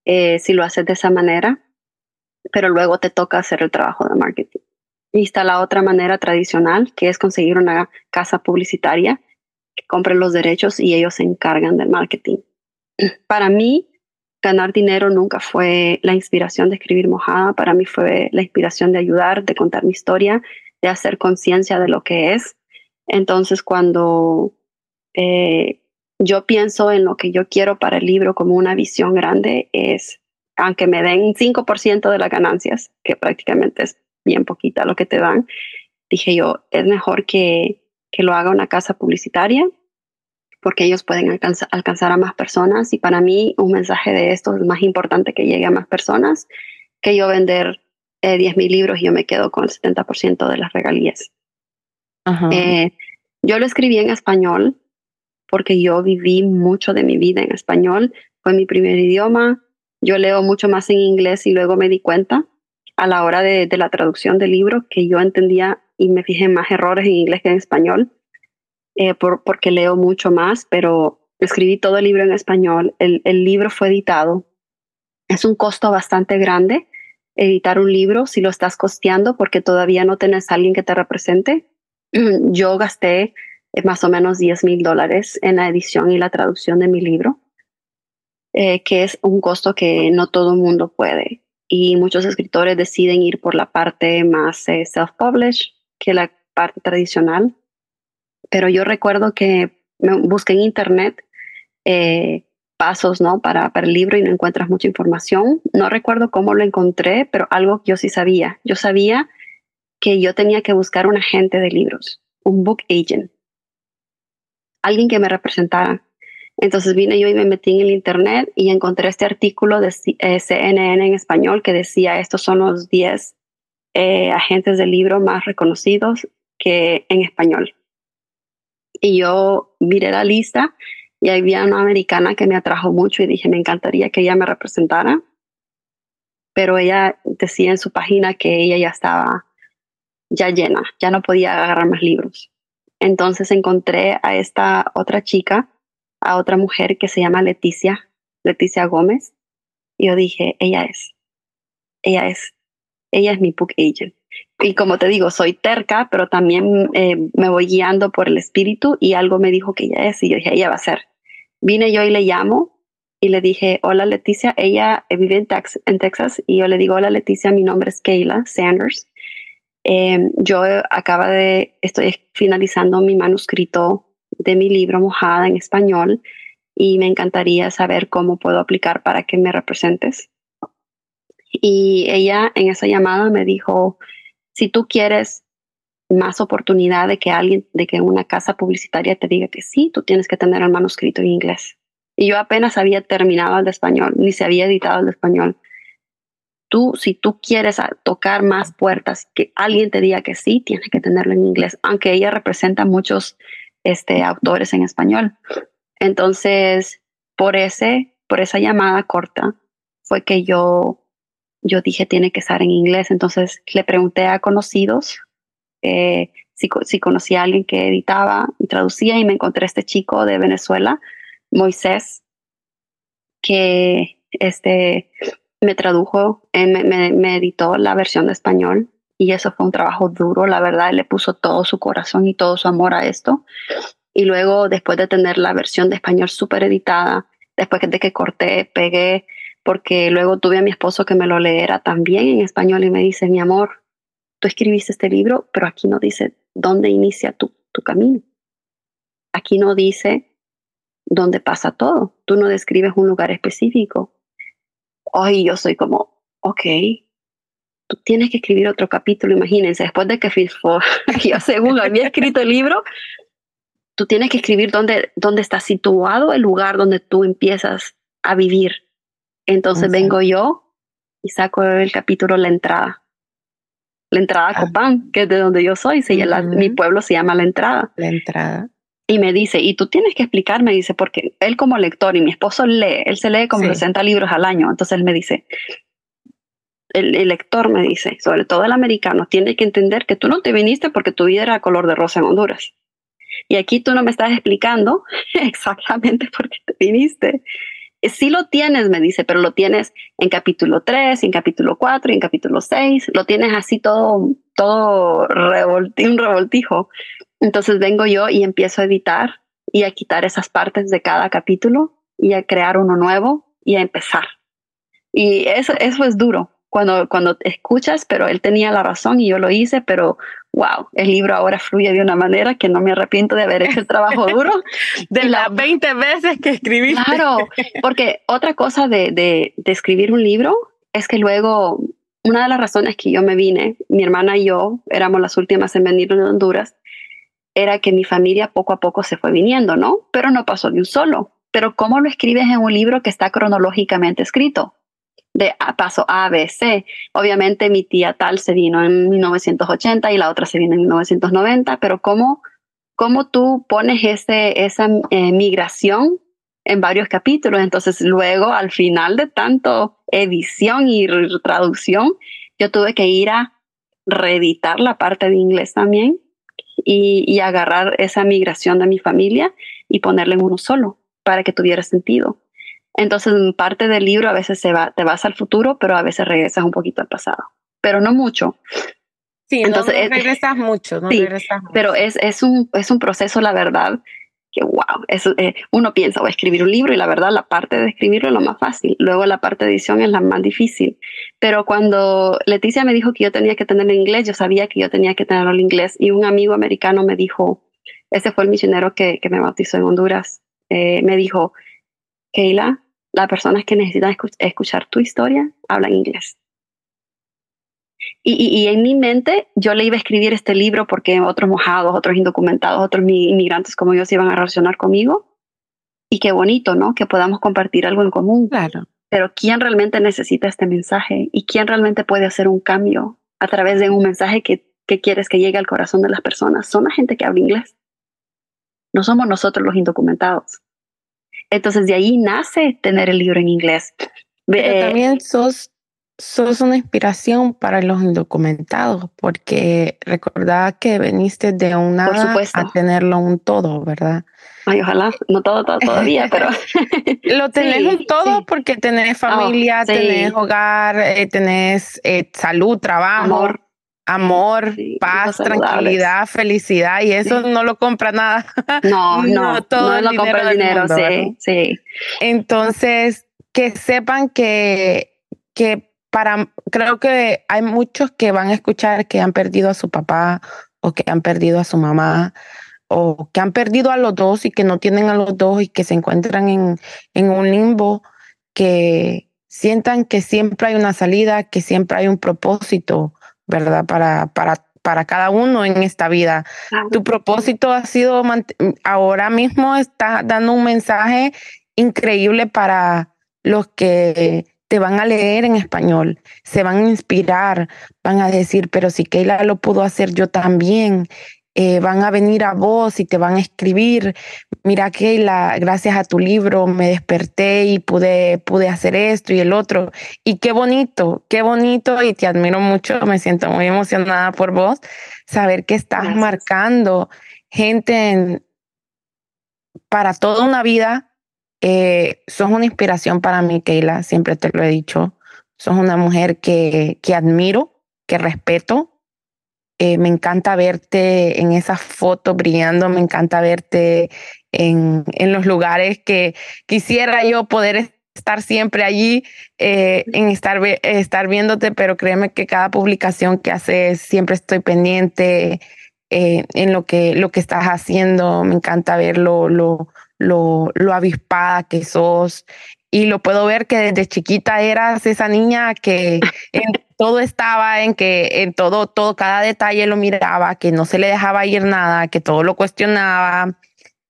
eh, si lo haces de esa manera, pero luego te toca hacer el trabajo de marketing. Y está la otra manera tradicional, que es conseguir una casa publicitaria que compre los derechos y ellos se encargan del marketing. Para mí, ganar dinero nunca fue la inspiración de escribir mojada, para mí fue la inspiración de ayudar, de contar mi historia, de hacer conciencia de lo que es. Entonces, cuando eh, yo pienso en lo que yo quiero para el libro como una visión grande, es, aunque me den 5% de las ganancias, que prácticamente es bien poquita lo que te dan, dije yo, es mejor que, que lo haga una casa publicitaria porque ellos pueden alcanzar a más personas y para mí un mensaje de esto es más importante que llegue a más personas que yo vender eh, 10 mil libros y yo me quedo con el 70% de las regalías. Eh, yo lo escribí en español porque yo viví mucho de mi vida en español, fue mi primer idioma, yo leo mucho más en inglés y luego me di cuenta a la hora de, la traducción del libro que yo entendía y me fijé más errores en inglés que en español, eh, porque leo mucho más, pero escribí todo el libro en español. El, libro fue editado. Es un costo bastante grande editar un libro si lo estás costeando porque todavía no tienes a alguien que te represente. Yo gasté más o menos 10 mil dólares en la edición y la traducción de mi libro, eh, que es un costo que no todo el mundo puede y muchos escritores deciden ir por la parte más eh, self-publish que la parte tradicional. Pero yo recuerdo que me busqué en internet eh, pasos ¿no? Para, para el libro y no encuentras mucha información. No recuerdo cómo lo encontré, pero algo yo sí sabía. Yo sabía que yo tenía que buscar un agente de libros, un book agent, alguien que me representara, entonces vine yo y me metí en el internet y encontré este artículo de CNN en español que decía, estos son los 10 eh, agentes del libro más reconocidos que en español. Y yo miré la lista y había una americana que me atrajo mucho y dije, me encantaría que ella me representara. Pero ella decía en su página que ella ya estaba ya llena, ya no podía agarrar más libros. Entonces encontré a esta otra chica a otra mujer que se llama Leticia, Leticia Gómez. Y yo dije, ella es, ella es, ella es mi book agent. Y como te digo, soy terca, pero también eh, me voy guiando por el espíritu y algo me dijo que ella es y yo dije, ella va a ser. Vine yo y le llamo y le dije, hola Leticia, ella vive en, en Texas y yo le digo, hola Leticia, mi nombre es Kayla Sanders Eh, yo acaba de, estoy finalizando mi manuscrito de mi libro Mojada en español y me encantaría saber cómo puedo aplicar para que me representes. Y ella en esa llamada me dijo, si tú quieres más oportunidad de que alguien, de que una casa publicitaria te diga que sí, tú tienes que tener el manuscrito en inglés. Y yo apenas había terminado el de español, ni se había editado el de español. Tú, si tú quieres tocar más puertas, que alguien te diga que sí, tienes que tenerlo en inglés, aunque ella representa muchos este, autores en español. Entonces, por, ese, por esa llamada corta, fue que yo, yo dije, tiene que estar en inglés. Entonces, le pregunté a conocidos eh, si, si conocía a alguien que editaba y traducía y me encontré este chico de Venezuela, Moisés, que este, me tradujo, eh, me, editó la versión de español y eso fue un trabajo duro, la verdad, él le puso todo su corazón y todo su amor a esto. Y luego, después de tener la versión de español súper editada, después de que corté, pegué, porque luego tuve a mi esposo que me lo leera también en español y me dice, mi amor, tú escribiste este libro, pero aquí no dice dónde inicia tu camino. Aquí no dice dónde pasa todo. Tú no describes un lugar específico. Hoy yo soy como, ok, tú tienes que escribir otro capítulo. Imagínense, después de que yo según había escrito el libro, tú tienes que escribir dónde, dónde está situado el lugar donde tú empiezas a vivir. Entonces vengo yo y saco el capítulo La entrada la entrada a ah. Copán, que es de donde yo soy, se mi pueblo se llama La Entrada. La Entrada. Y me dice, y tú tienes que explicarme, dice, porque él como lector y mi esposo lee, él se lee como 60 libros al año, entonces él me dice, el, lector me dice, sobre todo el americano, tiene que entender que tú no te viniste porque tu vida era color de rosa en Honduras. Y aquí tú no me estás explicando exactamente por qué te viniste sí lo tienes, me dice, pero lo tienes en capítulo 3, en capítulo 4, en capítulo 6, lo tienes así todo, todo un revoltijo. Entonces vengo yo y empiezo a editar y a quitar esas partes de cada capítulo y a crear uno nuevo y a empezar. Y eso, eso es duro, cuando, cuando escuchas, pero él tenía la razón y yo lo hice, pero wow, el libro ahora fluye de una manera que no me arrepiento de haber hecho el trabajo duro. de las 20 veces que escribí. Claro, porque otra cosa de, de, de escribir un libro es que luego, una de las razones que yo me vine, mi hermana y yo éramos las últimas en venir en Honduras, era que mi familia poco a poco se fue viniendo, ¿no? Pero no pasó de un solo. Pero ¿cómo lo escribes en un libro que está cronológicamente escrito? de paso A, B, C. Obviamente mi tía tal se vino en 1980 y la otra se vino en 1990, pero ¿cómo, cómo tú pones ese, esa eh, migración en varios capítulos? Entonces luego al final de tanto edición y traducción, yo tuve que ir a reeditar la parte de inglés también y, y agarrar esa migración de mi familia y ponerla en uno solo para que tuviera sentido. Entonces, parte del libro a veces se va, te vas al futuro, pero a veces regresas un poquito al pasado, pero no mucho. Sí, entonces no, regresas mucho, no sí, regresas mucho. Pero es, es, un, es un proceso, la verdad, que wow, eh, uno piensa, voy a escribir un libro y la verdad la parte de escribirlo es lo más fácil, luego la parte de edición es la más difícil. Pero cuando Leticia me dijo que yo tenía que tenerlo en inglés, yo sabía que yo tenía que tenerlo en inglés y un amigo americano me dijo, ese fue el misionero que, que me bautizó en Honduras, eh, me dijo, Keila, las personas que necesitan escuchar tu historia hablan inglés. Y, en mi mente yo le iba a escribir este libro porque otros mojados, otros indocumentados, otros inmigrantes como yo se iban a relacionar conmigo. Y qué bonito, ¿no? Que podamos compartir algo en común. Claro. Pero ¿quién realmente necesita este mensaje? ¿Y quién realmente puede hacer un cambio a través de un mensaje que, que quieres que llegue al corazón de las personas? Son la gente que habla inglés. No somos nosotros los indocumentados. Entonces de ahí nace tener el libro en inglés. Pero eh, también sos, sos una inspiración para los indocumentados, porque recordaba que veniste de una a tenerlo un todo, ¿verdad? Ay, ojalá, no todo, todo todavía, pero... Lo tenés un todo porque tenés oh, familia, tenés hogar, eh, tenés eh, salud, trabajo. Amor amor, paz, tranquilidad, felicidad y eso no lo compra nada. No, no, todo no lo compra el dinero, sí, sí. Entonces, que sepan que, que para, creo que hay muchos que van a escuchar que han perdido a su papá o que han perdido a su mamá o que han perdido a los dos y que no tienen a los dos y que se encuentran en, en un limbo, que sientan que siempre hay una salida, que siempre hay un propósito, ¿verdad? Para, para, para cada uno en esta vida. Tu propósito ha sido, ahora mismo está dando un mensaje increíble para los que te van a leer en español, se van a inspirar, van a decir, pero si Keila lo pudo hacer yo también, eh, van a venir a vos y te van a escribir, mira Keila, gracias a tu libro me desperté y pude, pude hacer esto y el otro. Y qué bonito, qué bonito y te admiro mucho, me siento muy emocionada por vos, saber que estás marcando gente para toda una vida. Eh, sos una inspiración para mí, Keila, siempre te lo he dicho. Sos una mujer que, que admiro, que respeto, eh, me encanta verte en esas fotos brillando, me encanta verte en, en los lugares que quisiera yo poder estar siempre allí, eh, en estar, estar viéndote, pero créeme que cada publicación que haces siempre estoy pendiente eh, en lo que, lo que estás haciendo. Me encanta ver lo, lo, lo avispada que sos y lo puedo ver que desde chiquita eras esa niña que en todo estaba en que en todo, todo, cada detalle lo miraba, que no se le dejaba ir nada, que todo lo cuestionaba.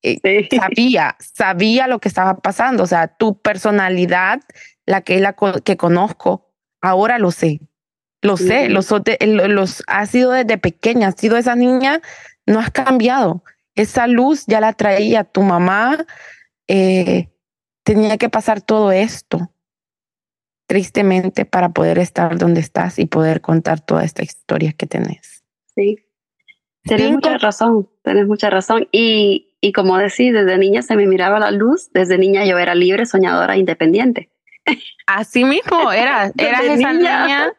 Eh, sabía, sabía lo que estaba pasando. O sea, tu personalidad, la que la que conozco, ahora lo sé. Lo sé, los, los has sido desde pequeña, has sido esa niña, no has cambiado. Esa luz ya la traía tu mamá. Eh, tenía que pasar todo esto, tristemente, para poder estar donde estás y poder contar toda esta historia que tenés. Sí, tienes mucha razón, tienes mucha razón. Y, y como decís, desde niña se me miraba la luz, desde niña yo era libre, soñadora, independiente. Así mismo, eras, eras esa niña.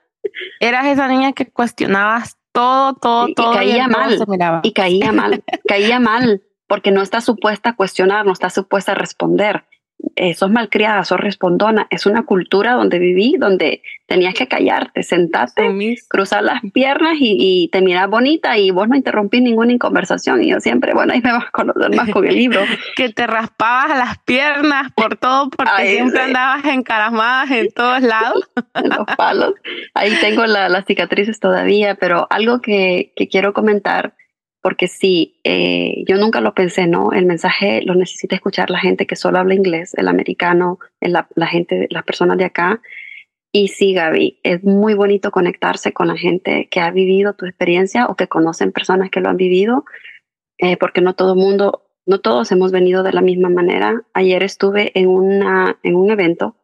eras esa niña que cuestionabas todo, todo, todo. Y caía mal, y caía mal, caía mal, porque no está supuesta a cuestionar, no está supuesta a responder eh, sos malcriada, sos respondona. Es una cultura donde viví, donde tenías que callarte, sentarte, cruzar las piernas y, te miras bonita y vos no interrumpís ninguna conversación. Y yo siempre, bueno, ahí me vas a conocer más con el libro. que te raspabas las piernas por todo, porque siempre andabas encaramada en todos lados. en los palos. Ahí tengo las cicatrices todavía, pero algo que, que quiero comentar porque sí, eh, yo nunca lo pensé, ¿no? El mensaje lo necesita escuchar la gente que solo habla inglés, el americano, la, la gente, las personas de acá. Y sí, Gaby, es muy bonito conectarse con la gente que ha vivido tu experiencia o que conocen personas que lo han vivido, eh, porque no todo mundo, no todos hemos venido de la misma manera. Ayer estuve en, una, en un evento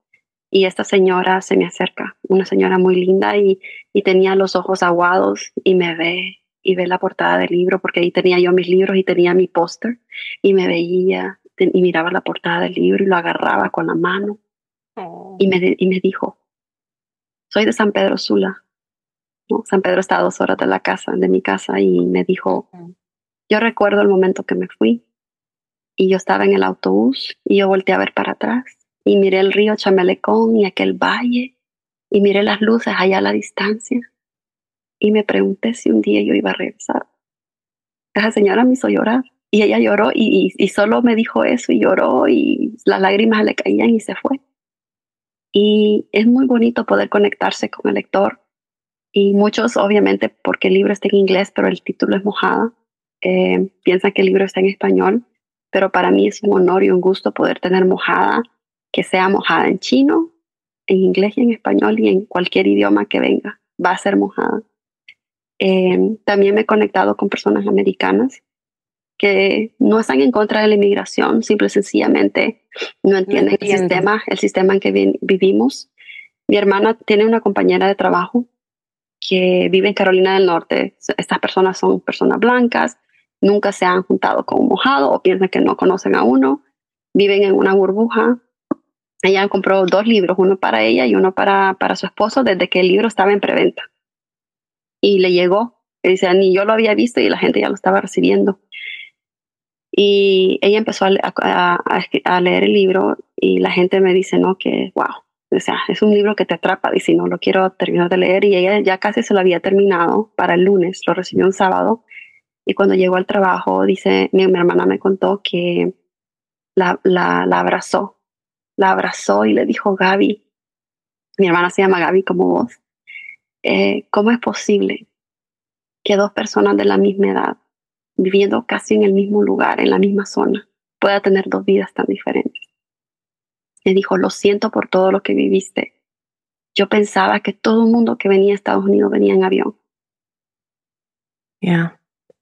y esta señora se me acerca, una señora muy linda y, y tenía los ojos aguados y me ve y ve la portada del libro, porque ahí tenía yo mis libros y tenía mi póster, y me veía y miraba la portada del libro y lo agarraba con la mano. Y, me, y me dijo, soy de San Pedro Sula. ¿no? San Pedro está a dos horas de la casa, de mi casa, y me dijo, yo recuerdo el momento que me fui, y yo estaba en el autobús, y yo volteé a ver para atrás, y miré el río Chamelecón y aquel valle, y miré las luces allá a la distancia, y me pregunté si un día yo iba a regresar. Esa señora me hizo llorar y ella lloró y, y, solo me dijo eso y lloró y las lágrimas le caían y se fue. Y es muy bonito poder conectarse con el lector y muchos obviamente porque el libro está en inglés pero el título es mojada, eh, piensan que el libro está en español, pero para mí es un honor y un gusto poder tener mojada que sea mojada en chino, en inglés y en español y en cualquier idioma que venga, va a ser mojada. Em, también me he conectado con personas americanas que no están en contra de la inmigración, simple y sencillamente no entienden el sistema, el sistema en que vivimos. Mi hermana tiene una compañera de trabajo que vive en Carolina del Norte. Estas personas son personas blancas, nunca se han juntado con un mojado o piensan que no conocen a uno, viven en una burbuja. Ella compró dos libros, uno para ella y uno para, para su esposo, desde que el libro estaba en preventa y le llegó. Y dice, ni yo lo había visto y la gente ya lo estaba recibiendo. Y ella empezó a, leer el libro y la gente me dice, no, que wow, O sea, es un libro que te atrapa, si no lo quiero terminar de leer y ella ya casi se lo había terminado para el lunes, lo recibió un sábado y cuando llegó al trabajo, dice, mi, hermana me contó que la, la, la, abrazó, la abrazó y le dijo, Gaby, mi hermana se llama Gaby como vos, eh, ¿cómo es posible que dos personas de la misma edad, viviendo casi en el mismo lugar, en la misma zona, pueda tener dos vidas tan diferentes? Le dijo, lo siento por todo lo que viviste. Yo pensaba que todo el mundo que venía a Estados Unidos venía en avión. Yeah.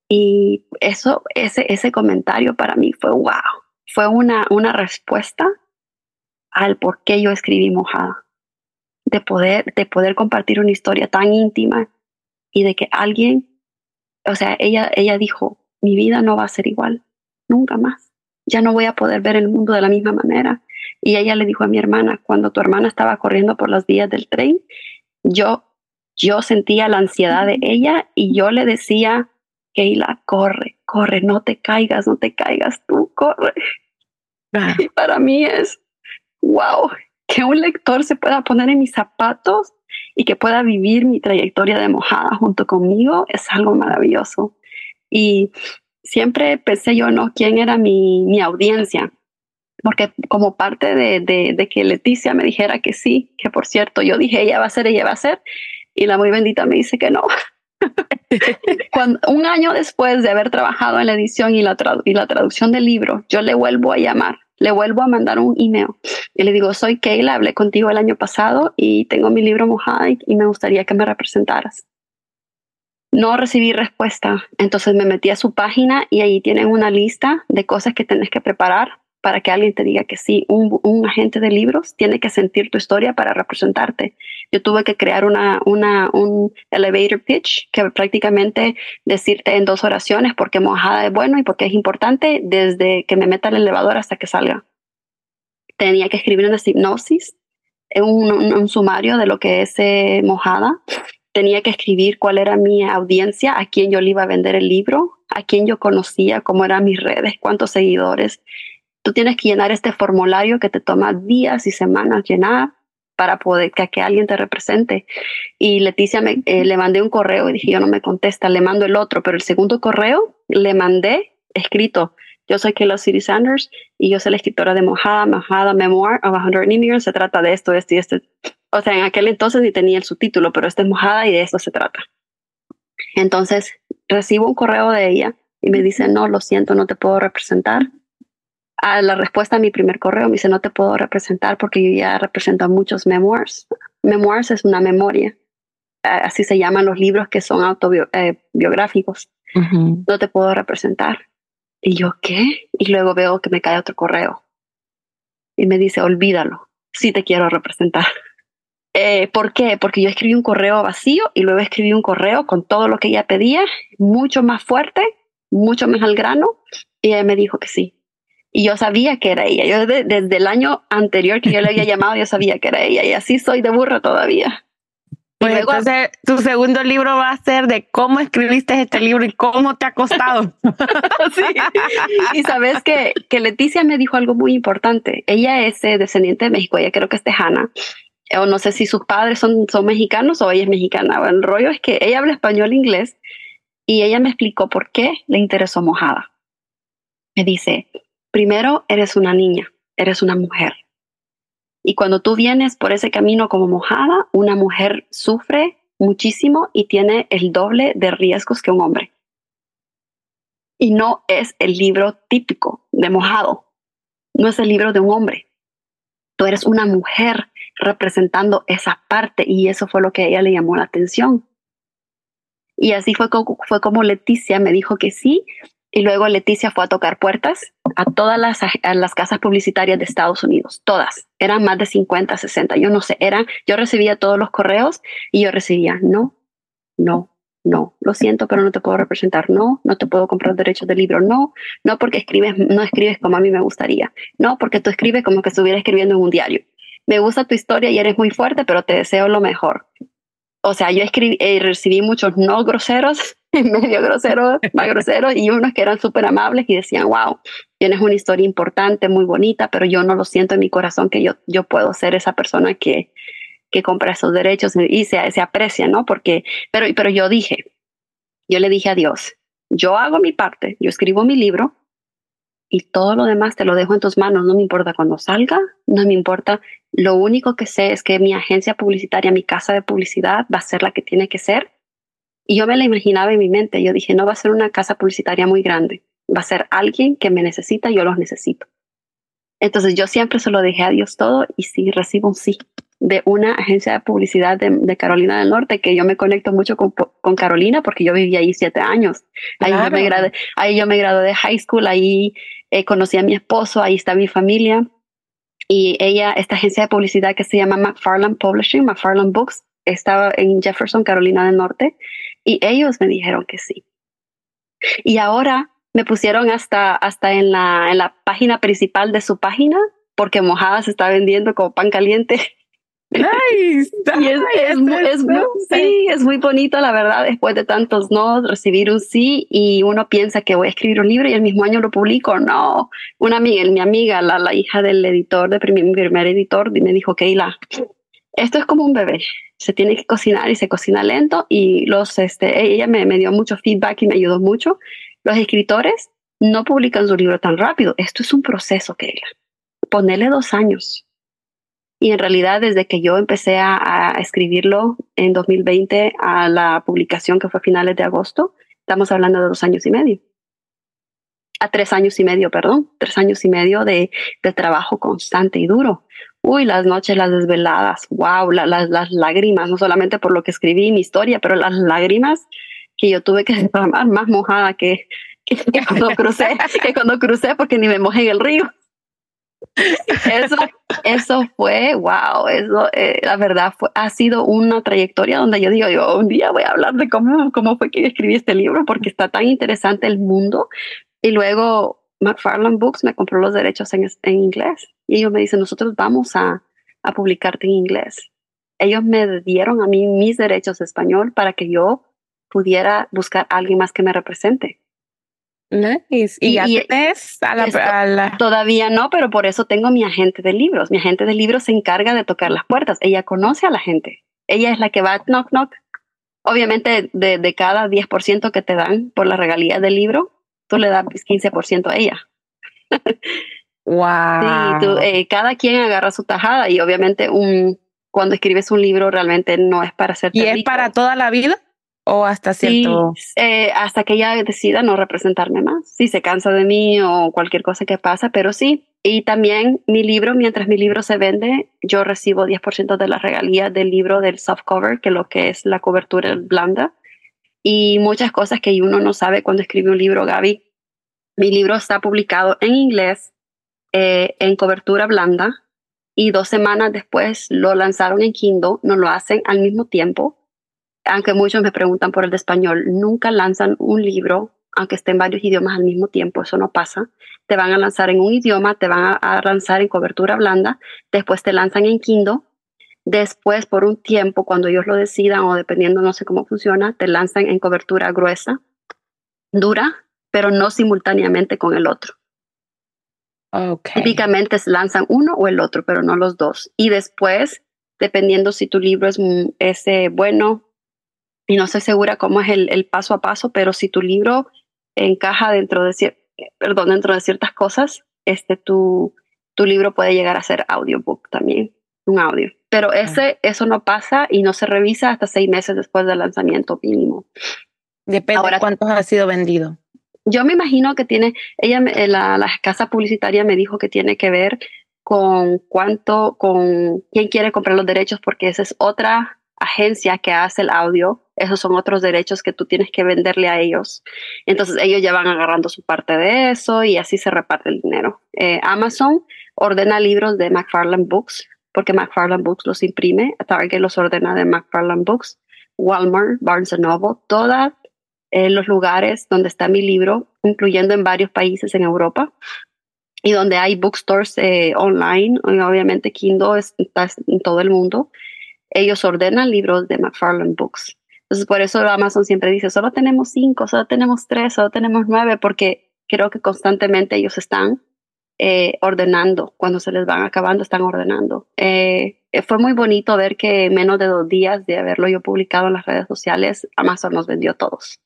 Y eso, ese, ese comentario para mí fue wow, fue una, una respuesta al por qué yo escribí mojada, de poder, de poder compartir una historia tan íntima y de que alguien, o sea, ella, ella dijo, mi vida no va a ser igual, nunca más, ya no voy a poder ver el mundo de la misma manera. Y ella le dijo a mi hermana, cuando tu hermana estaba corriendo por las vías del tren, yo, yo sentía la ansiedad de ella y yo le decía, Keila, corre, corre, no te caigas, no te caigas, tú corre. Y para mí es, wow, que un lector se pueda poner en mis zapatos y que pueda vivir mi trayectoria de mojada junto conmigo es algo maravilloso. Y siempre pensé yo, ¿no? ¿Quién era mi, mi audiencia? Porque como parte de, de, de, que Leticia me dijera que sí, que por cierto, yo dije, ella va a ser, ella va a ser, y la muy bendita me dice que no, Cuando, un año después de haber trabajado en la edición y la, y la traducción del libro, yo le vuelvo a llamar, le vuelvo a mandar un email y le digo, soy Kayla, hablé contigo el año pasado y tengo mi libro mojado y me gustaría que me representaras. No recibí respuesta, entonces me metí a su página y ahí tienen una lista de cosas que tienes que preparar para que alguien te diga que sí, un, agente de libros tiene que sentir tu historia para representarte. Yo tuve que crear una, un elevator pitch que prácticamente decirte en dos oraciones por qué mojada es bueno y por qué es importante desde que me meta al elevador hasta que salga. Tenía que escribir una hipnosis, un, un, sumario de lo que es eh, mojada. Tenía que escribir cuál era mi audiencia, a quién yo le iba a vender el libro, a quién yo conocía, cómo eran mis redes, cuántos seguidores Tú tienes que llenar este formulario que te toma días y semanas llenar para poder que, alguien te represente. Y Leticia me, eh, le mandé un correo y dije, yo no me contesta, le mando el otro, pero el segundo correo le mandé escrito. Yo soy Kayla City Sanders y yo soy la escritora de Mojada, Mojada Memoir of 100 Years. Se trata de esto, esto y esto. O sea, en aquel entonces ni tenía el subtítulo, pero esta es Mojada y de esto se trata. Entonces recibo un correo de ella y me dice, no, lo siento, no te puedo representar a la respuesta a mi primer correo me dice, no te puedo representar porque yo ya represento muchos memoirs. Memoirs es una memoria. Así se llaman los libros que son autobiográficos. Eh, no te puedo representar. Y yo, ¿qué? Y luego veo que me cae otro correo. Y me dice, olvídalo, sí te quiero representar. Eh, ¿Por qué? Porque yo escribí un correo vacío y luego escribí un correo con todo lo que ella pedía, mucho más fuerte, mucho más al grano, y ella me dijo que sí, y yo sabía que era ella. Yo desde el año anterior que yo le había llamado, yo sabía que era ella y así soy de burra todavía. Pues luego, entonces tu segundo libro va a ser de cómo escribiste este libro y cómo te ha costado. sí. Y sabes que, que Leticia me dijo algo muy importante. Ella es eh, descendiente de México, ella creo que es tejana. O no sé si sus padres son, son mexicanos o ella es mexicana. el rollo es que ella habla español e inglés y ella me explicó por qué le interesó mojada. Me dice, Primero, eres una niña, eres una mujer. Y cuando tú vienes por ese camino como mojada, una mujer sufre muchísimo y tiene el doble de riesgos que un hombre. Y no es el libro típico de mojado, no es el libro de un hombre. Tú eres una mujer representando esa parte y eso fue lo que a ella le llamó la atención. Y así fue fue como Leticia me dijo que sí, y luego Leticia fue a tocar puertas a todas las, las casas publicitarias de Estados Unidos, todas. Eran más de 50, 60, yo no sé, eran, yo recibía todos los correos y yo recibía, no, no, no, lo siento, pero no te puedo representar, no, no te puedo comprar derechos de libro, no, no porque escribes, no escribes como a mí me gustaría, no porque tú escribes como que estuviera escribiendo en un diario. Me gusta tu historia y eres muy fuerte, pero te deseo lo mejor. O sea, yo escribí, eh, recibí muchos no groseros, medio groseros, más groseros, y unos que eran súper amables y decían, wow, tienes una historia importante, muy bonita, pero yo no lo siento en mi corazón que yo, yo puedo ser esa persona que, que compra esos derechos y se, se aprecia, ¿no? Porque, pero, pero yo dije, yo le dije a Dios, yo hago mi parte, yo escribo mi libro y todo lo demás te lo dejo en tus manos, no me importa cuando salga, no me importa lo único que sé es que mi agencia publicitaria, mi casa de publicidad va a ser la que tiene que ser. Y yo me la imaginaba en mi mente. Yo dije, no va a ser una casa publicitaria muy grande. Va a ser alguien que me necesita, yo los necesito. Entonces yo siempre se lo dejé a Dios todo y sí recibo un sí de una agencia de publicidad de, Carolina del Norte, que yo me conecto mucho con, Carolina porque yo viví ahí siete años. Ahí, yo, me gradué, ahí yo me gradué de high school, ahí eh, conocí a mi esposo, ahí está mi familia. Y ella, esta agencia de publicidad que se llama McFarland Publishing, McFarland Books, estaba en Jefferson, Carolina del Norte, y ellos me dijeron que sí. Y ahora me pusieron hasta, hasta en, la, en la página principal de su página, porque Mojada se está vendiendo como pan caliente. Nice. y es, es, es, muy, sí, es muy bonito, la verdad, después de tantos no, recibir un sí y uno piensa que voy a escribir un libro y el mismo año lo publico. No, una amiga, mi amiga, la, la hija del editor, de mi primer editor, me dijo, Keila, esto es como un bebé, se tiene que cocinar y se cocina lento y los, este, ella me, me dio mucho feedback y me ayudó mucho. Los escritores no publican su libro tan rápido. Esto es un proceso, Keila. Ponerle dos años y en realidad, desde que yo empecé a, escribirlo en 2020 a la publicación que fue a finales de agosto, estamos hablando de dos años y medio. A tres años y medio, perdón, tres años y medio de, trabajo constante y duro. Uy, las noches, las desveladas, wow, las lágrimas, no solamente por lo que escribí mi historia, pero las lágrimas que yo tuve que derramar más mojada que, que, cuando crucé, que cuando crucé porque ni me mojé en el río eso, eso fue, wow, eso, eh, la verdad, fue, ha sido una trayectoria donde yo digo, yo un día voy a hablar de cómo, cómo fue que escribí este libro, porque está tan interesante el mundo. Y luego McFarland Books me compró los derechos en, en inglés. Y ellos me dicen, nosotros vamos a, a publicarte en inglés. Ellos me dieron a mí mis derechos de español para que yo pudiera buscar a alguien más que me represente. Nice. Y, ya a la, Todavía no, pero por eso tengo mi agente de libros. Mi agente de libros se encarga de tocar las puertas. Ella conoce a la gente. Ella es la que va knock knock. Obviamente, de, de cada 10% que te dan por la regalía del libro, tú le das 15% a ella. wow. Sí, eh, cada quien agarra su tajada y obviamente un, cuando escribes un libro realmente no es para ser ¿Y es para toda la vida? O hasta cierto eh, hasta que ella decida no representarme más. Si se cansa de mí o cualquier cosa que pasa pero sí. Y también mi libro mientras mi libro se vende yo recibo 10% de la regalía del libro del soft cover que lo que es la cobertura blanda. Y muchas cosas que uno no sabe cuando escribe un libro Gaby. Mi libro está publicado en inglés eh, en cobertura blanda y dos semanas después lo lanzaron en Kindle no lo hacen al mismo tiempo aunque muchos me preguntan por el de español, nunca lanzan un libro, aunque esté en varios idiomas al mismo tiempo, eso no pasa. Te van a lanzar en un idioma, te van a lanzar en cobertura blanda, después te lanzan en Kindle, después por un tiempo, cuando ellos lo decidan o dependiendo, no sé cómo funciona, te lanzan en cobertura gruesa, dura, pero no simultáneamente con el otro. Okay. Típicamente se lanzan uno o el otro, pero no los dos. Y después, dependiendo si tu libro es, es eh, bueno, y no estoy segura cómo es el, el, paso a paso, pero si tu libro encaja dentro de, perdón, dentro de ciertas cosas, este, tu, tu libro puede llegar a ser audiobook también, un audio. Pero ese, eso no pasa y no se revisa hasta seis meses después del lanzamiento mínimo. Depende Ahora, de cuántos ha sido vendido. Yo me imagino que tiene, ella, la, la casa publicitaria me dijo que tiene que ver con cuánto, con quién quiere comprar los derechos, porque esa es otra agencia que hace el audio, esos son otros derechos que tú tienes que venderle a ellos. Entonces ellos ya van agarrando su parte de eso y así se reparte el dinero. Eh, Amazon ordena libros de McFarland Books porque McFarland Books los imprime, Target los ordena de McFarland Books, Walmart, Barnes Noble, todos eh, los lugares donde está mi libro, incluyendo en varios países en Europa y donde hay bookstores eh, online, obviamente Kindle está en todo el mundo ellos ordenan libros de McFarland Books. Entonces, por eso Amazon siempre dice, solo tenemos cinco, solo tenemos tres, solo tenemos nueve, porque creo que constantemente ellos están eh, ordenando. Cuando se les van acabando, están ordenando. Eh, fue muy bonito ver que menos de dos días de haberlo yo publicado en las redes sociales, Amazon nos vendió todos.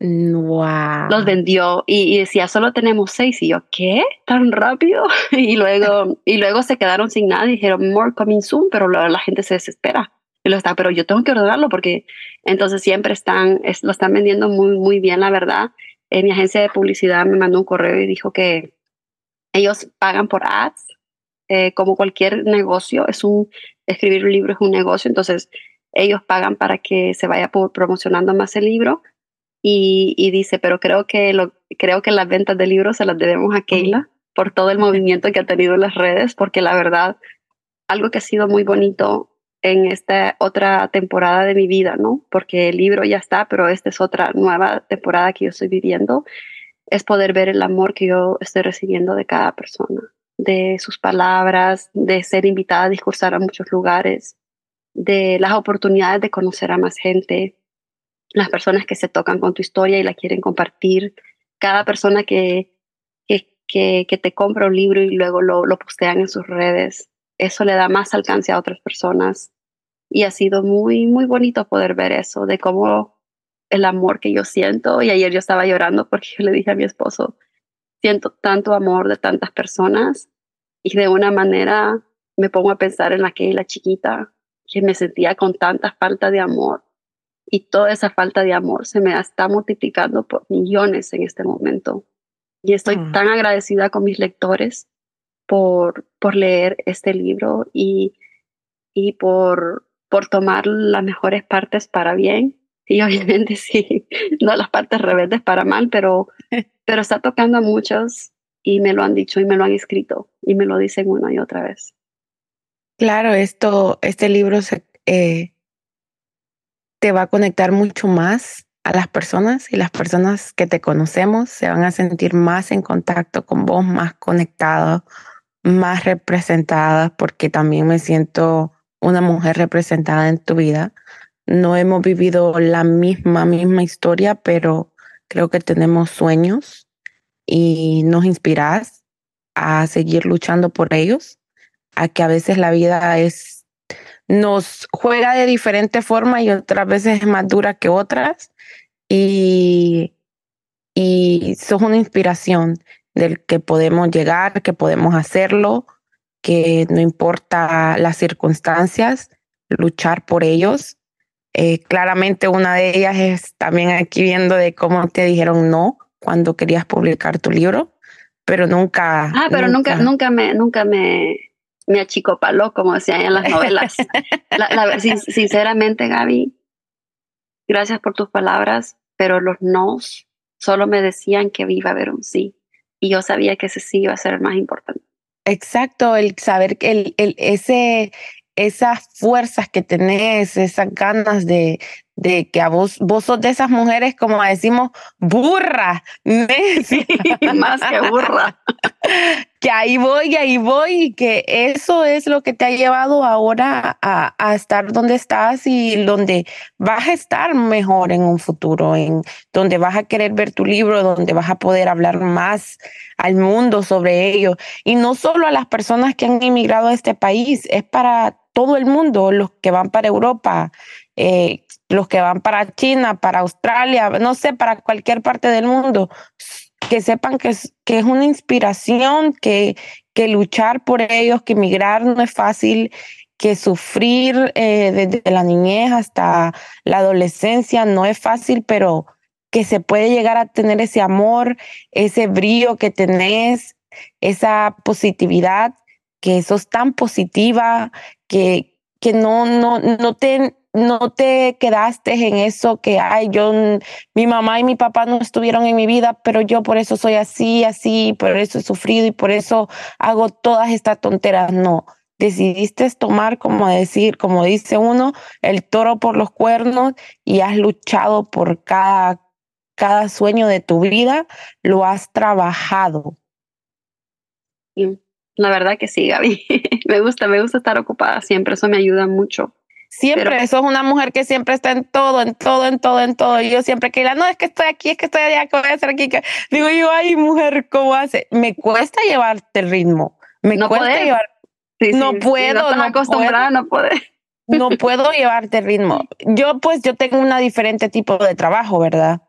Wow. Los vendió y, decía, solo tenemos seis. Y yo, ¿qué? ¿Tan rápido? y, luego, y luego se quedaron sin nada y dijeron, more coming soon, pero la, gente se desespera. Y lo está, pero yo tengo que ordenarlo porque entonces siempre están, lo están vendiendo muy, muy bien, la verdad. Eh, mi agencia de publicidad me mandó un correo y dijo que ellos pagan por ads, eh, como cualquier negocio, es un, escribir un libro es un negocio, entonces ellos pagan para que se vaya promocionando más el libro y, dice, pero creo que, lo, creo que las ventas de libros se las debemos a Keila por todo el movimiento que ha tenido en las redes, porque la verdad, algo que ha sido muy bonito en esta otra temporada de mi vida, ¿no? Porque el libro ya está, pero esta es otra nueva temporada que yo estoy viviendo, es poder ver el amor que yo estoy recibiendo de cada persona, de sus palabras, de ser invitada a discursar a muchos lugares, de las oportunidades de conocer a más gente, las personas que se tocan con tu historia y la quieren compartir, cada persona que, que, que, te compra un libro y luego lo, lo postean en sus redes, eso le da más alcance a otras personas. Y ha sido muy, muy bonito poder ver eso, de cómo el amor que yo siento. Y ayer yo estaba llorando porque yo le dije a mi esposo, siento tanto amor de tantas personas y de una manera me pongo a pensar en aquella chiquita que me sentía con tanta falta de amor y toda esa falta de amor se me está multiplicando por millones en este momento. Y estoy mm. tan agradecida con mis lectores por, por leer este libro y, y por, por tomar las mejores partes para bien. Y obviamente sí, no las partes rebeldes para mal, pero, pero está tocando a muchos y me lo han dicho y me lo han escrito y me lo dicen una y otra vez. Claro, esto, este libro se, eh, te va a conectar mucho más a las personas y las personas que te conocemos se van a sentir más en contacto con vos, más conectadas, más representadas, porque también me siento una mujer representada en tu vida. No hemos vivido la misma, misma historia, pero creo que tenemos sueños y nos inspiras a seguir luchando por ellos, a que a veces la vida es nos juega de diferente forma y otras veces es más dura que otras. Y, y sos una inspiración del que podemos llegar, que podemos hacerlo, que no importa las circunstancias, luchar por ellos. Eh, claramente una de ellas es también aquí viendo de cómo te dijeron no cuando querías publicar tu libro, pero nunca. Ah, pero nunca, nunca, nunca me, nunca me, me achicopaló, como decían en las novelas. la, sinceramente, Gaby, gracias por tus palabras, pero los nos solo me decían que iba a haber un sí. Y yo sabía que ese sí iba a ser el más importante. Exacto, el saber que el, el, ese, esas fuerzas que tenés, esas ganas de, de que a vos, vos sos de esas mujeres, como decimos, burra, más que burra. que ahí voy, ahí voy, y que eso es lo que te ha llevado ahora a, a, estar donde estás y donde vas a estar mejor en un futuro, en donde vas a querer ver tu libro, donde vas a poder hablar más al mundo sobre ello. Y no solo a las personas que han emigrado a este país, es para todo el mundo, los que van para Europa, eh, los que van para China, para Australia, no sé, para cualquier parte del mundo, que sepan que es, que es una inspiración, que, que luchar por ellos, que emigrar no es fácil, que sufrir eh, desde la niñez hasta la adolescencia no es fácil, pero que se puede llegar a tener ese amor, ese brillo que tenés, esa positividad, que sos tan positiva, que, que no, no, no te no te quedaste en eso que, ay, yo, mi mamá y mi papá no estuvieron en mi vida, pero yo por eso soy así, así, por eso he sufrido y por eso hago todas estas tonteras. No, decidiste tomar, como decir, como dice uno, el toro por los cuernos y has luchado por cada, cada sueño de tu vida, lo has trabajado. La verdad que sí, Gaby. me gusta, me gusta estar ocupada siempre, eso me ayuda mucho. Siempre, eso es una mujer que siempre está en todo, en todo, en todo, en todo. Y yo siempre que la, no, es que estoy aquí, es que estoy allá, que voy a hacer aquí. Que... Digo yo, ay, mujer, ¿cómo hace? Me cuesta llevarte el ritmo. Me no cuesta llevar. no puedo, no, acostumbrada, no puedo. No puedo llevarte el ritmo. Yo, pues, yo tengo un diferente tipo de trabajo, ¿verdad?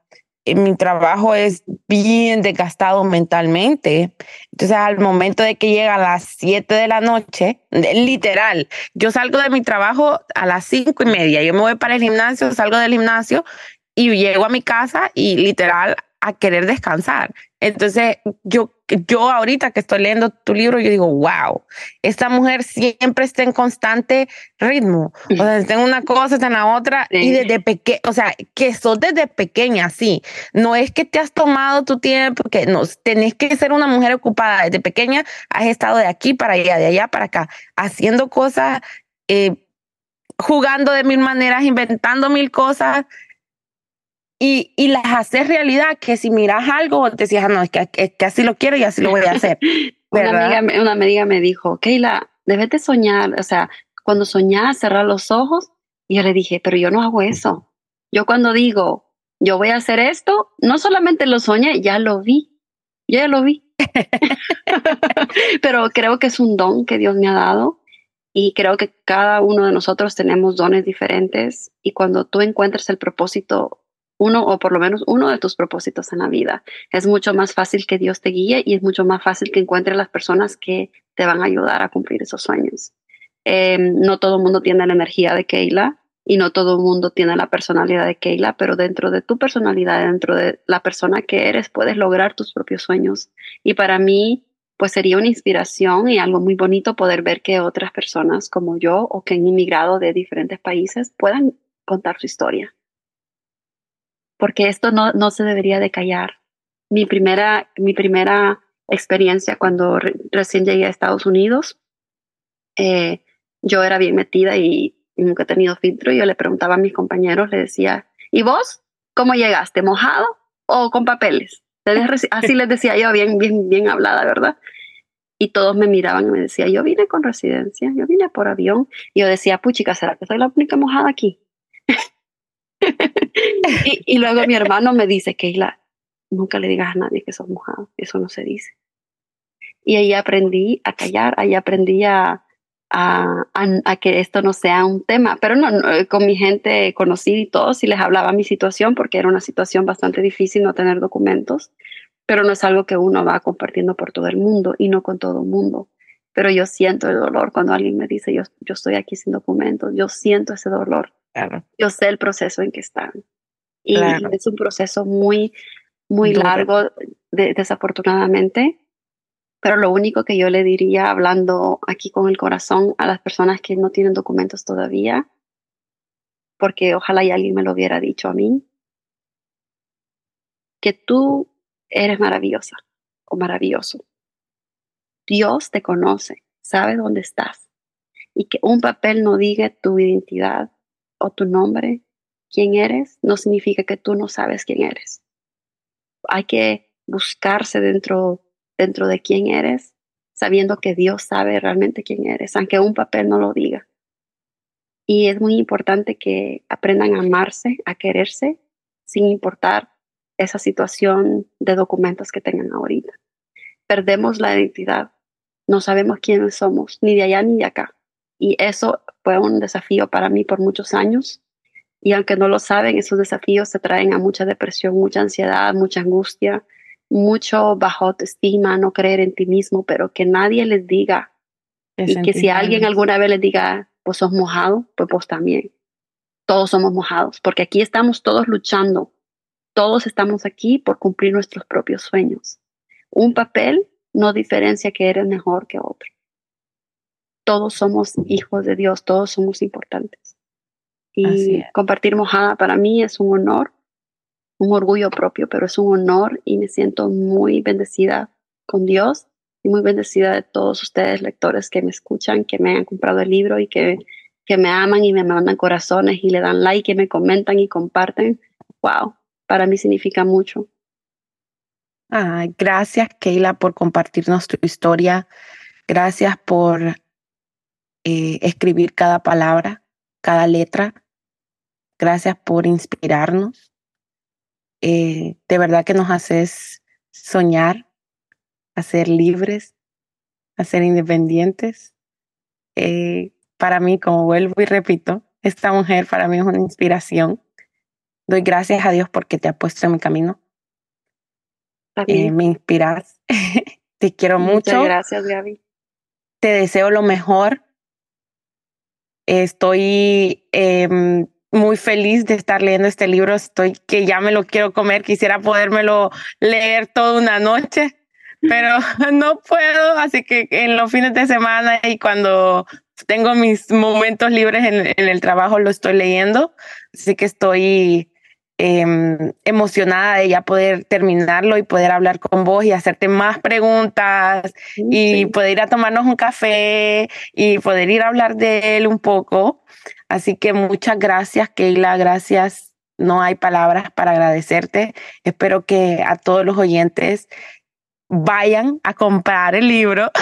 Mi trabajo es bien desgastado mentalmente. Entonces, al momento de que llega a las 7 de la noche, literal, yo salgo de mi trabajo a las cinco y media, yo me voy para el gimnasio, salgo del gimnasio y llego a mi casa y literal a querer descansar. Entonces, yo, yo ahorita que estoy leyendo tu libro, yo digo, wow, esta mujer siempre está en constante ritmo. O sea, está en una cosa, está en la otra, y desde pequeña, o sea, que sos desde pequeña, sí. No es que te has tomado tu tiempo, que no, tenés que ser una mujer ocupada. Desde pequeña has estado de aquí para allá, de allá para acá, haciendo cosas, eh, jugando de mil maneras, inventando mil cosas y, y las haces realidad, que si miras algo, te decías, ah, no, es que, que, así lo quiero y así lo voy a hacer. una, amiga, una amiga me dijo, Keila, debes de soñar, o sea, cuando soñás, cerrar los ojos. Y yo le dije, pero yo no hago eso. Yo cuando digo, yo voy a hacer esto, no solamente lo soñé, ya lo vi. ya lo vi. pero creo que es un don que Dios me ha dado y creo que cada uno de nosotros tenemos dones diferentes y cuando tú encuentras el propósito uno o por lo menos uno de tus propósitos en la vida. Es mucho más fácil que Dios te guíe y es mucho más fácil que encuentres las personas que te van a ayudar a cumplir esos sueños. Em, no todo el mundo tiene la energía de Keila y no todo el mundo tiene la personalidad de Keila, pero dentro de tu personalidad, dentro de la persona que eres, puedes lograr tus propios sueños. Y para mí, pues sería una inspiración y algo muy bonito poder ver que otras personas como yo o que han inmigrado de diferentes países puedan contar su historia porque esto no, no se debería de callar. Mi primera, mi primera experiencia cuando recién llegué a Estados Unidos, eh, yo era bien metida y, nunca he tenido filtro. Y yo le preguntaba a mis compañeros, le decía, ¿y vos cómo llegaste? ¿Mojado o con papeles? Así les decía yo, bien, bien, bien hablada, ¿verdad? Y todos me miraban y me decían, yo vine con residencia, yo vine por avión. Y yo decía, puchica, ¿será que soy la única mojada aquí? y, luego mi hermano me dice, Keila, nunca le digas a nadie que sos mojado, eso no se dice. Y ahí aprendí a callar, ahí aprendí a, a, a, que esto no sea un tema. Pero no, con mi gente conocida y todo, sí les hablaba mi situación, porque era una situación bastante difícil no tener documentos, pero no es algo que uno va compartiendo por todo el mundo y no con todo el mundo. Pero yo siento el dolor cuando alguien me dice, yo, yo estoy aquí sin documentos, yo siento ese dolor. Yo sé el proceso en que están. Y es un proceso muy, muy largo, desafortunadamente. Pero lo único que yo le diría, hablando aquí con el corazón a las personas que no tienen documentos todavía, porque ojalá y alguien me lo hubiera dicho a mí, que tú eres maravillosa o maravilloso. Dios te conoce, sabe dónde estás. Y que un papel no diga tu identidad o tu nombre, quién eres, no significa que tú no sabes quién eres. Hay que buscarse dentro, dentro de quién eres, sabiendo que Dios sabe realmente quién eres, aunque un papel no lo diga. Y es muy importante que aprendan a amarse, a quererse, sin importar esa situación de documentos que tengan ahorita. Perdemos la identidad, no sabemos quiénes somos, ni de allá ni de acá. Y eso fue un desafío para mí por muchos años. Y aunque no lo saben, esos desafíos te traen a mucha depresión, mucha ansiedad, mucha angustia, mucho bajo autoestima, no creer en ti mismo, pero que nadie les diga. y que si alguien alguna vez les diga, pues sos mojado, pues vos también. Todos somos mojados, porque aquí estamos todos luchando. Todos estamos aquí por cumplir nuestros propios sueños. Un papel no diferencia que eres mejor que otro todos somos hijos de Dios, todos somos importantes. Y compartir mojada para mí es un honor, un orgullo propio, pero es un honor y me siento muy bendecida con Dios y muy bendecida de todos ustedes lectores que me escuchan, que me han comprado el libro y que, que me aman y me mandan corazones y le dan like y me comentan y comparten. Wow, para mí significa mucho. gracias, Keila, por compartirnos tu historia Gracias por eh, escribir cada palabra, cada letra. Gracias por inspirarnos. Eh, de verdad que nos haces soñar, a ser libres, a ser independientes. Eh, para mí, como vuelvo y repito, esta mujer para mí es una inspiración. Doy gracias a Dios porque te ha puesto en mi camino. Eh, me inspiras. te quiero Muchas mucho. gracias, Gaby. Te deseo lo mejor. Estoy eh, muy feliz de estar leyendo este libro. Estoy que ya me lo quiero comer. Quisiera podérmelo leer toda una noche, pero no puedo. Así que en los fines de semana y cuando tengo mis momentos libres en, en el trabajo lo estoy leyendo. Así que estoy eh, emocionada de ya poder terminarlo y poder hablar con vos y hacerte más preguntas Sí. y poder ir a tomarnos un café y poder ir a hablar de él un poco. Así que muchas gracias, Keila, gracias. No hay palabras para agradecerte. Espero que a todos los oyentes vayan a comprar el libro.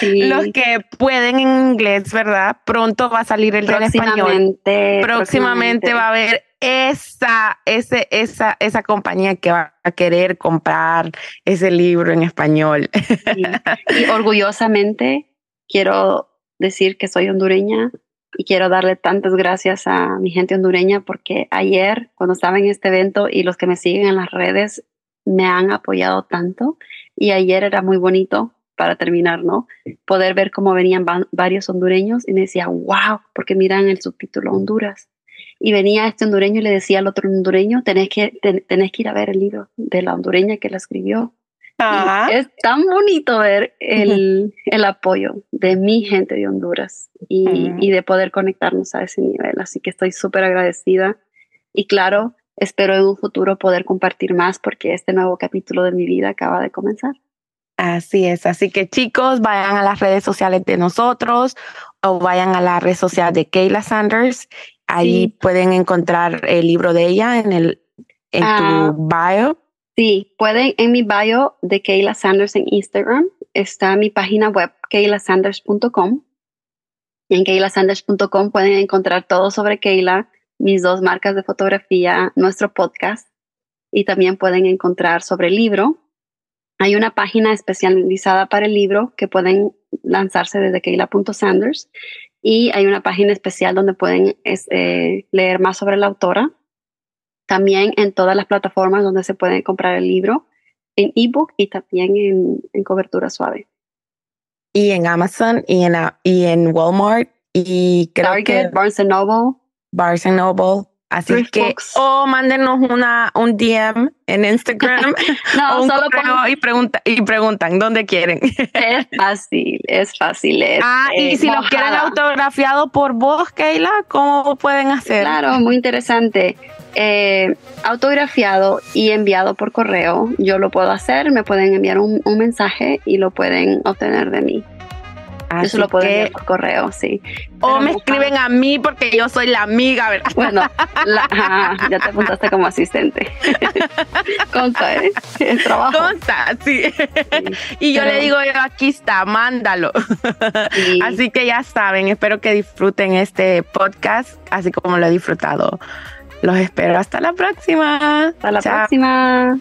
Sí. Los que pueden en inglés, ¿verdad? Pronto va a salir el del español. próximamente, Próximamente va a haber esa, ese, esa, esa compañía que va a querer comprar ese libro en español. Sí. Y orgullosamente quiero decir que soy hondureña y quiero darle tantas gracias a mi gente hondureña porque ayer cuando estaba en este evento y los que me siguen en las redes me han apoyado tanto y ayer era muy bonito para terminar, ¿no? Poder ver cómo venían va- varios hondureños y me decía, wow, porque miran el subtítulo Honduras. Y venía este hondureño y le decía al otro hondureño, tenés que, ten- tenés que ir a ver el libro de la hondureña que la escribió. Ajá. Es tan bonito ver el, el apoyo de mi gente de Honduras y, Ujú. y de poder conectarnos a ese nivel. Así que estoy súper agradecida y claro, espero en un futuro poder compartir más porque este nuevo capítulo de mi vida acaba de comenzar. Así es. Así que chicos, vayan a las redes sociales de nosotros o vayan a la red social de Kayla Sanders. Ahí Sí. pueden encontrar el libro de ella en el en Ah. tu bio. Sí, pueden en mi bio de Kayla Sanders en Instagram está mi página web kaylasanders.com. Y en kaylasanders.com pueden encontrar todo sobre Kayla, mis dos marcas de fotografía, nuestro podcast y también pueden encontrar sobre el libro. Hay una página especializada para el libro que pueden lanzarse desde kayla.sanders y hay una página especial donde pueden es, eh, leer más sobre la autora también en todas las plataformas donde se puede comprar el libro, en ebook y también en, en cobertura suave. Y en Amazon y en, a- y en Walmart y creo Target, que Barnes Noble. Barnes Noble. Así Thrift que, Books. o mándenos una, un DM en Instagram No, o un solo correo y, pregunta, y preguntan dónde quieren. es fácil, es fácil. Es, ah, y eh, si lo quieren mojada. autografiado por vos, Keila, ¿cómo pueden hacer? Claro, muy interesante. Eh, autografiado y enviado por correo, yo lo puedo hacer, me pueden enviar un, un mensaje y lo pueden obtener de mí. Así se lo puedo que- enviar por correo, sí. o Pero me escriben a mí porque yo soy la amiga, ¿verdad? Bueno, la- ajá, ya te apuntaste como asistente. Consta, ¿eh? El trabajo. Consta, sí. y yo pero- le digo, aquí está, mándalo. Sí. Así que ya saben, espero que disfruten este podcast, así como lo he disfrutado. Los espero hasta la próxima. Hasta la Chao. próxima.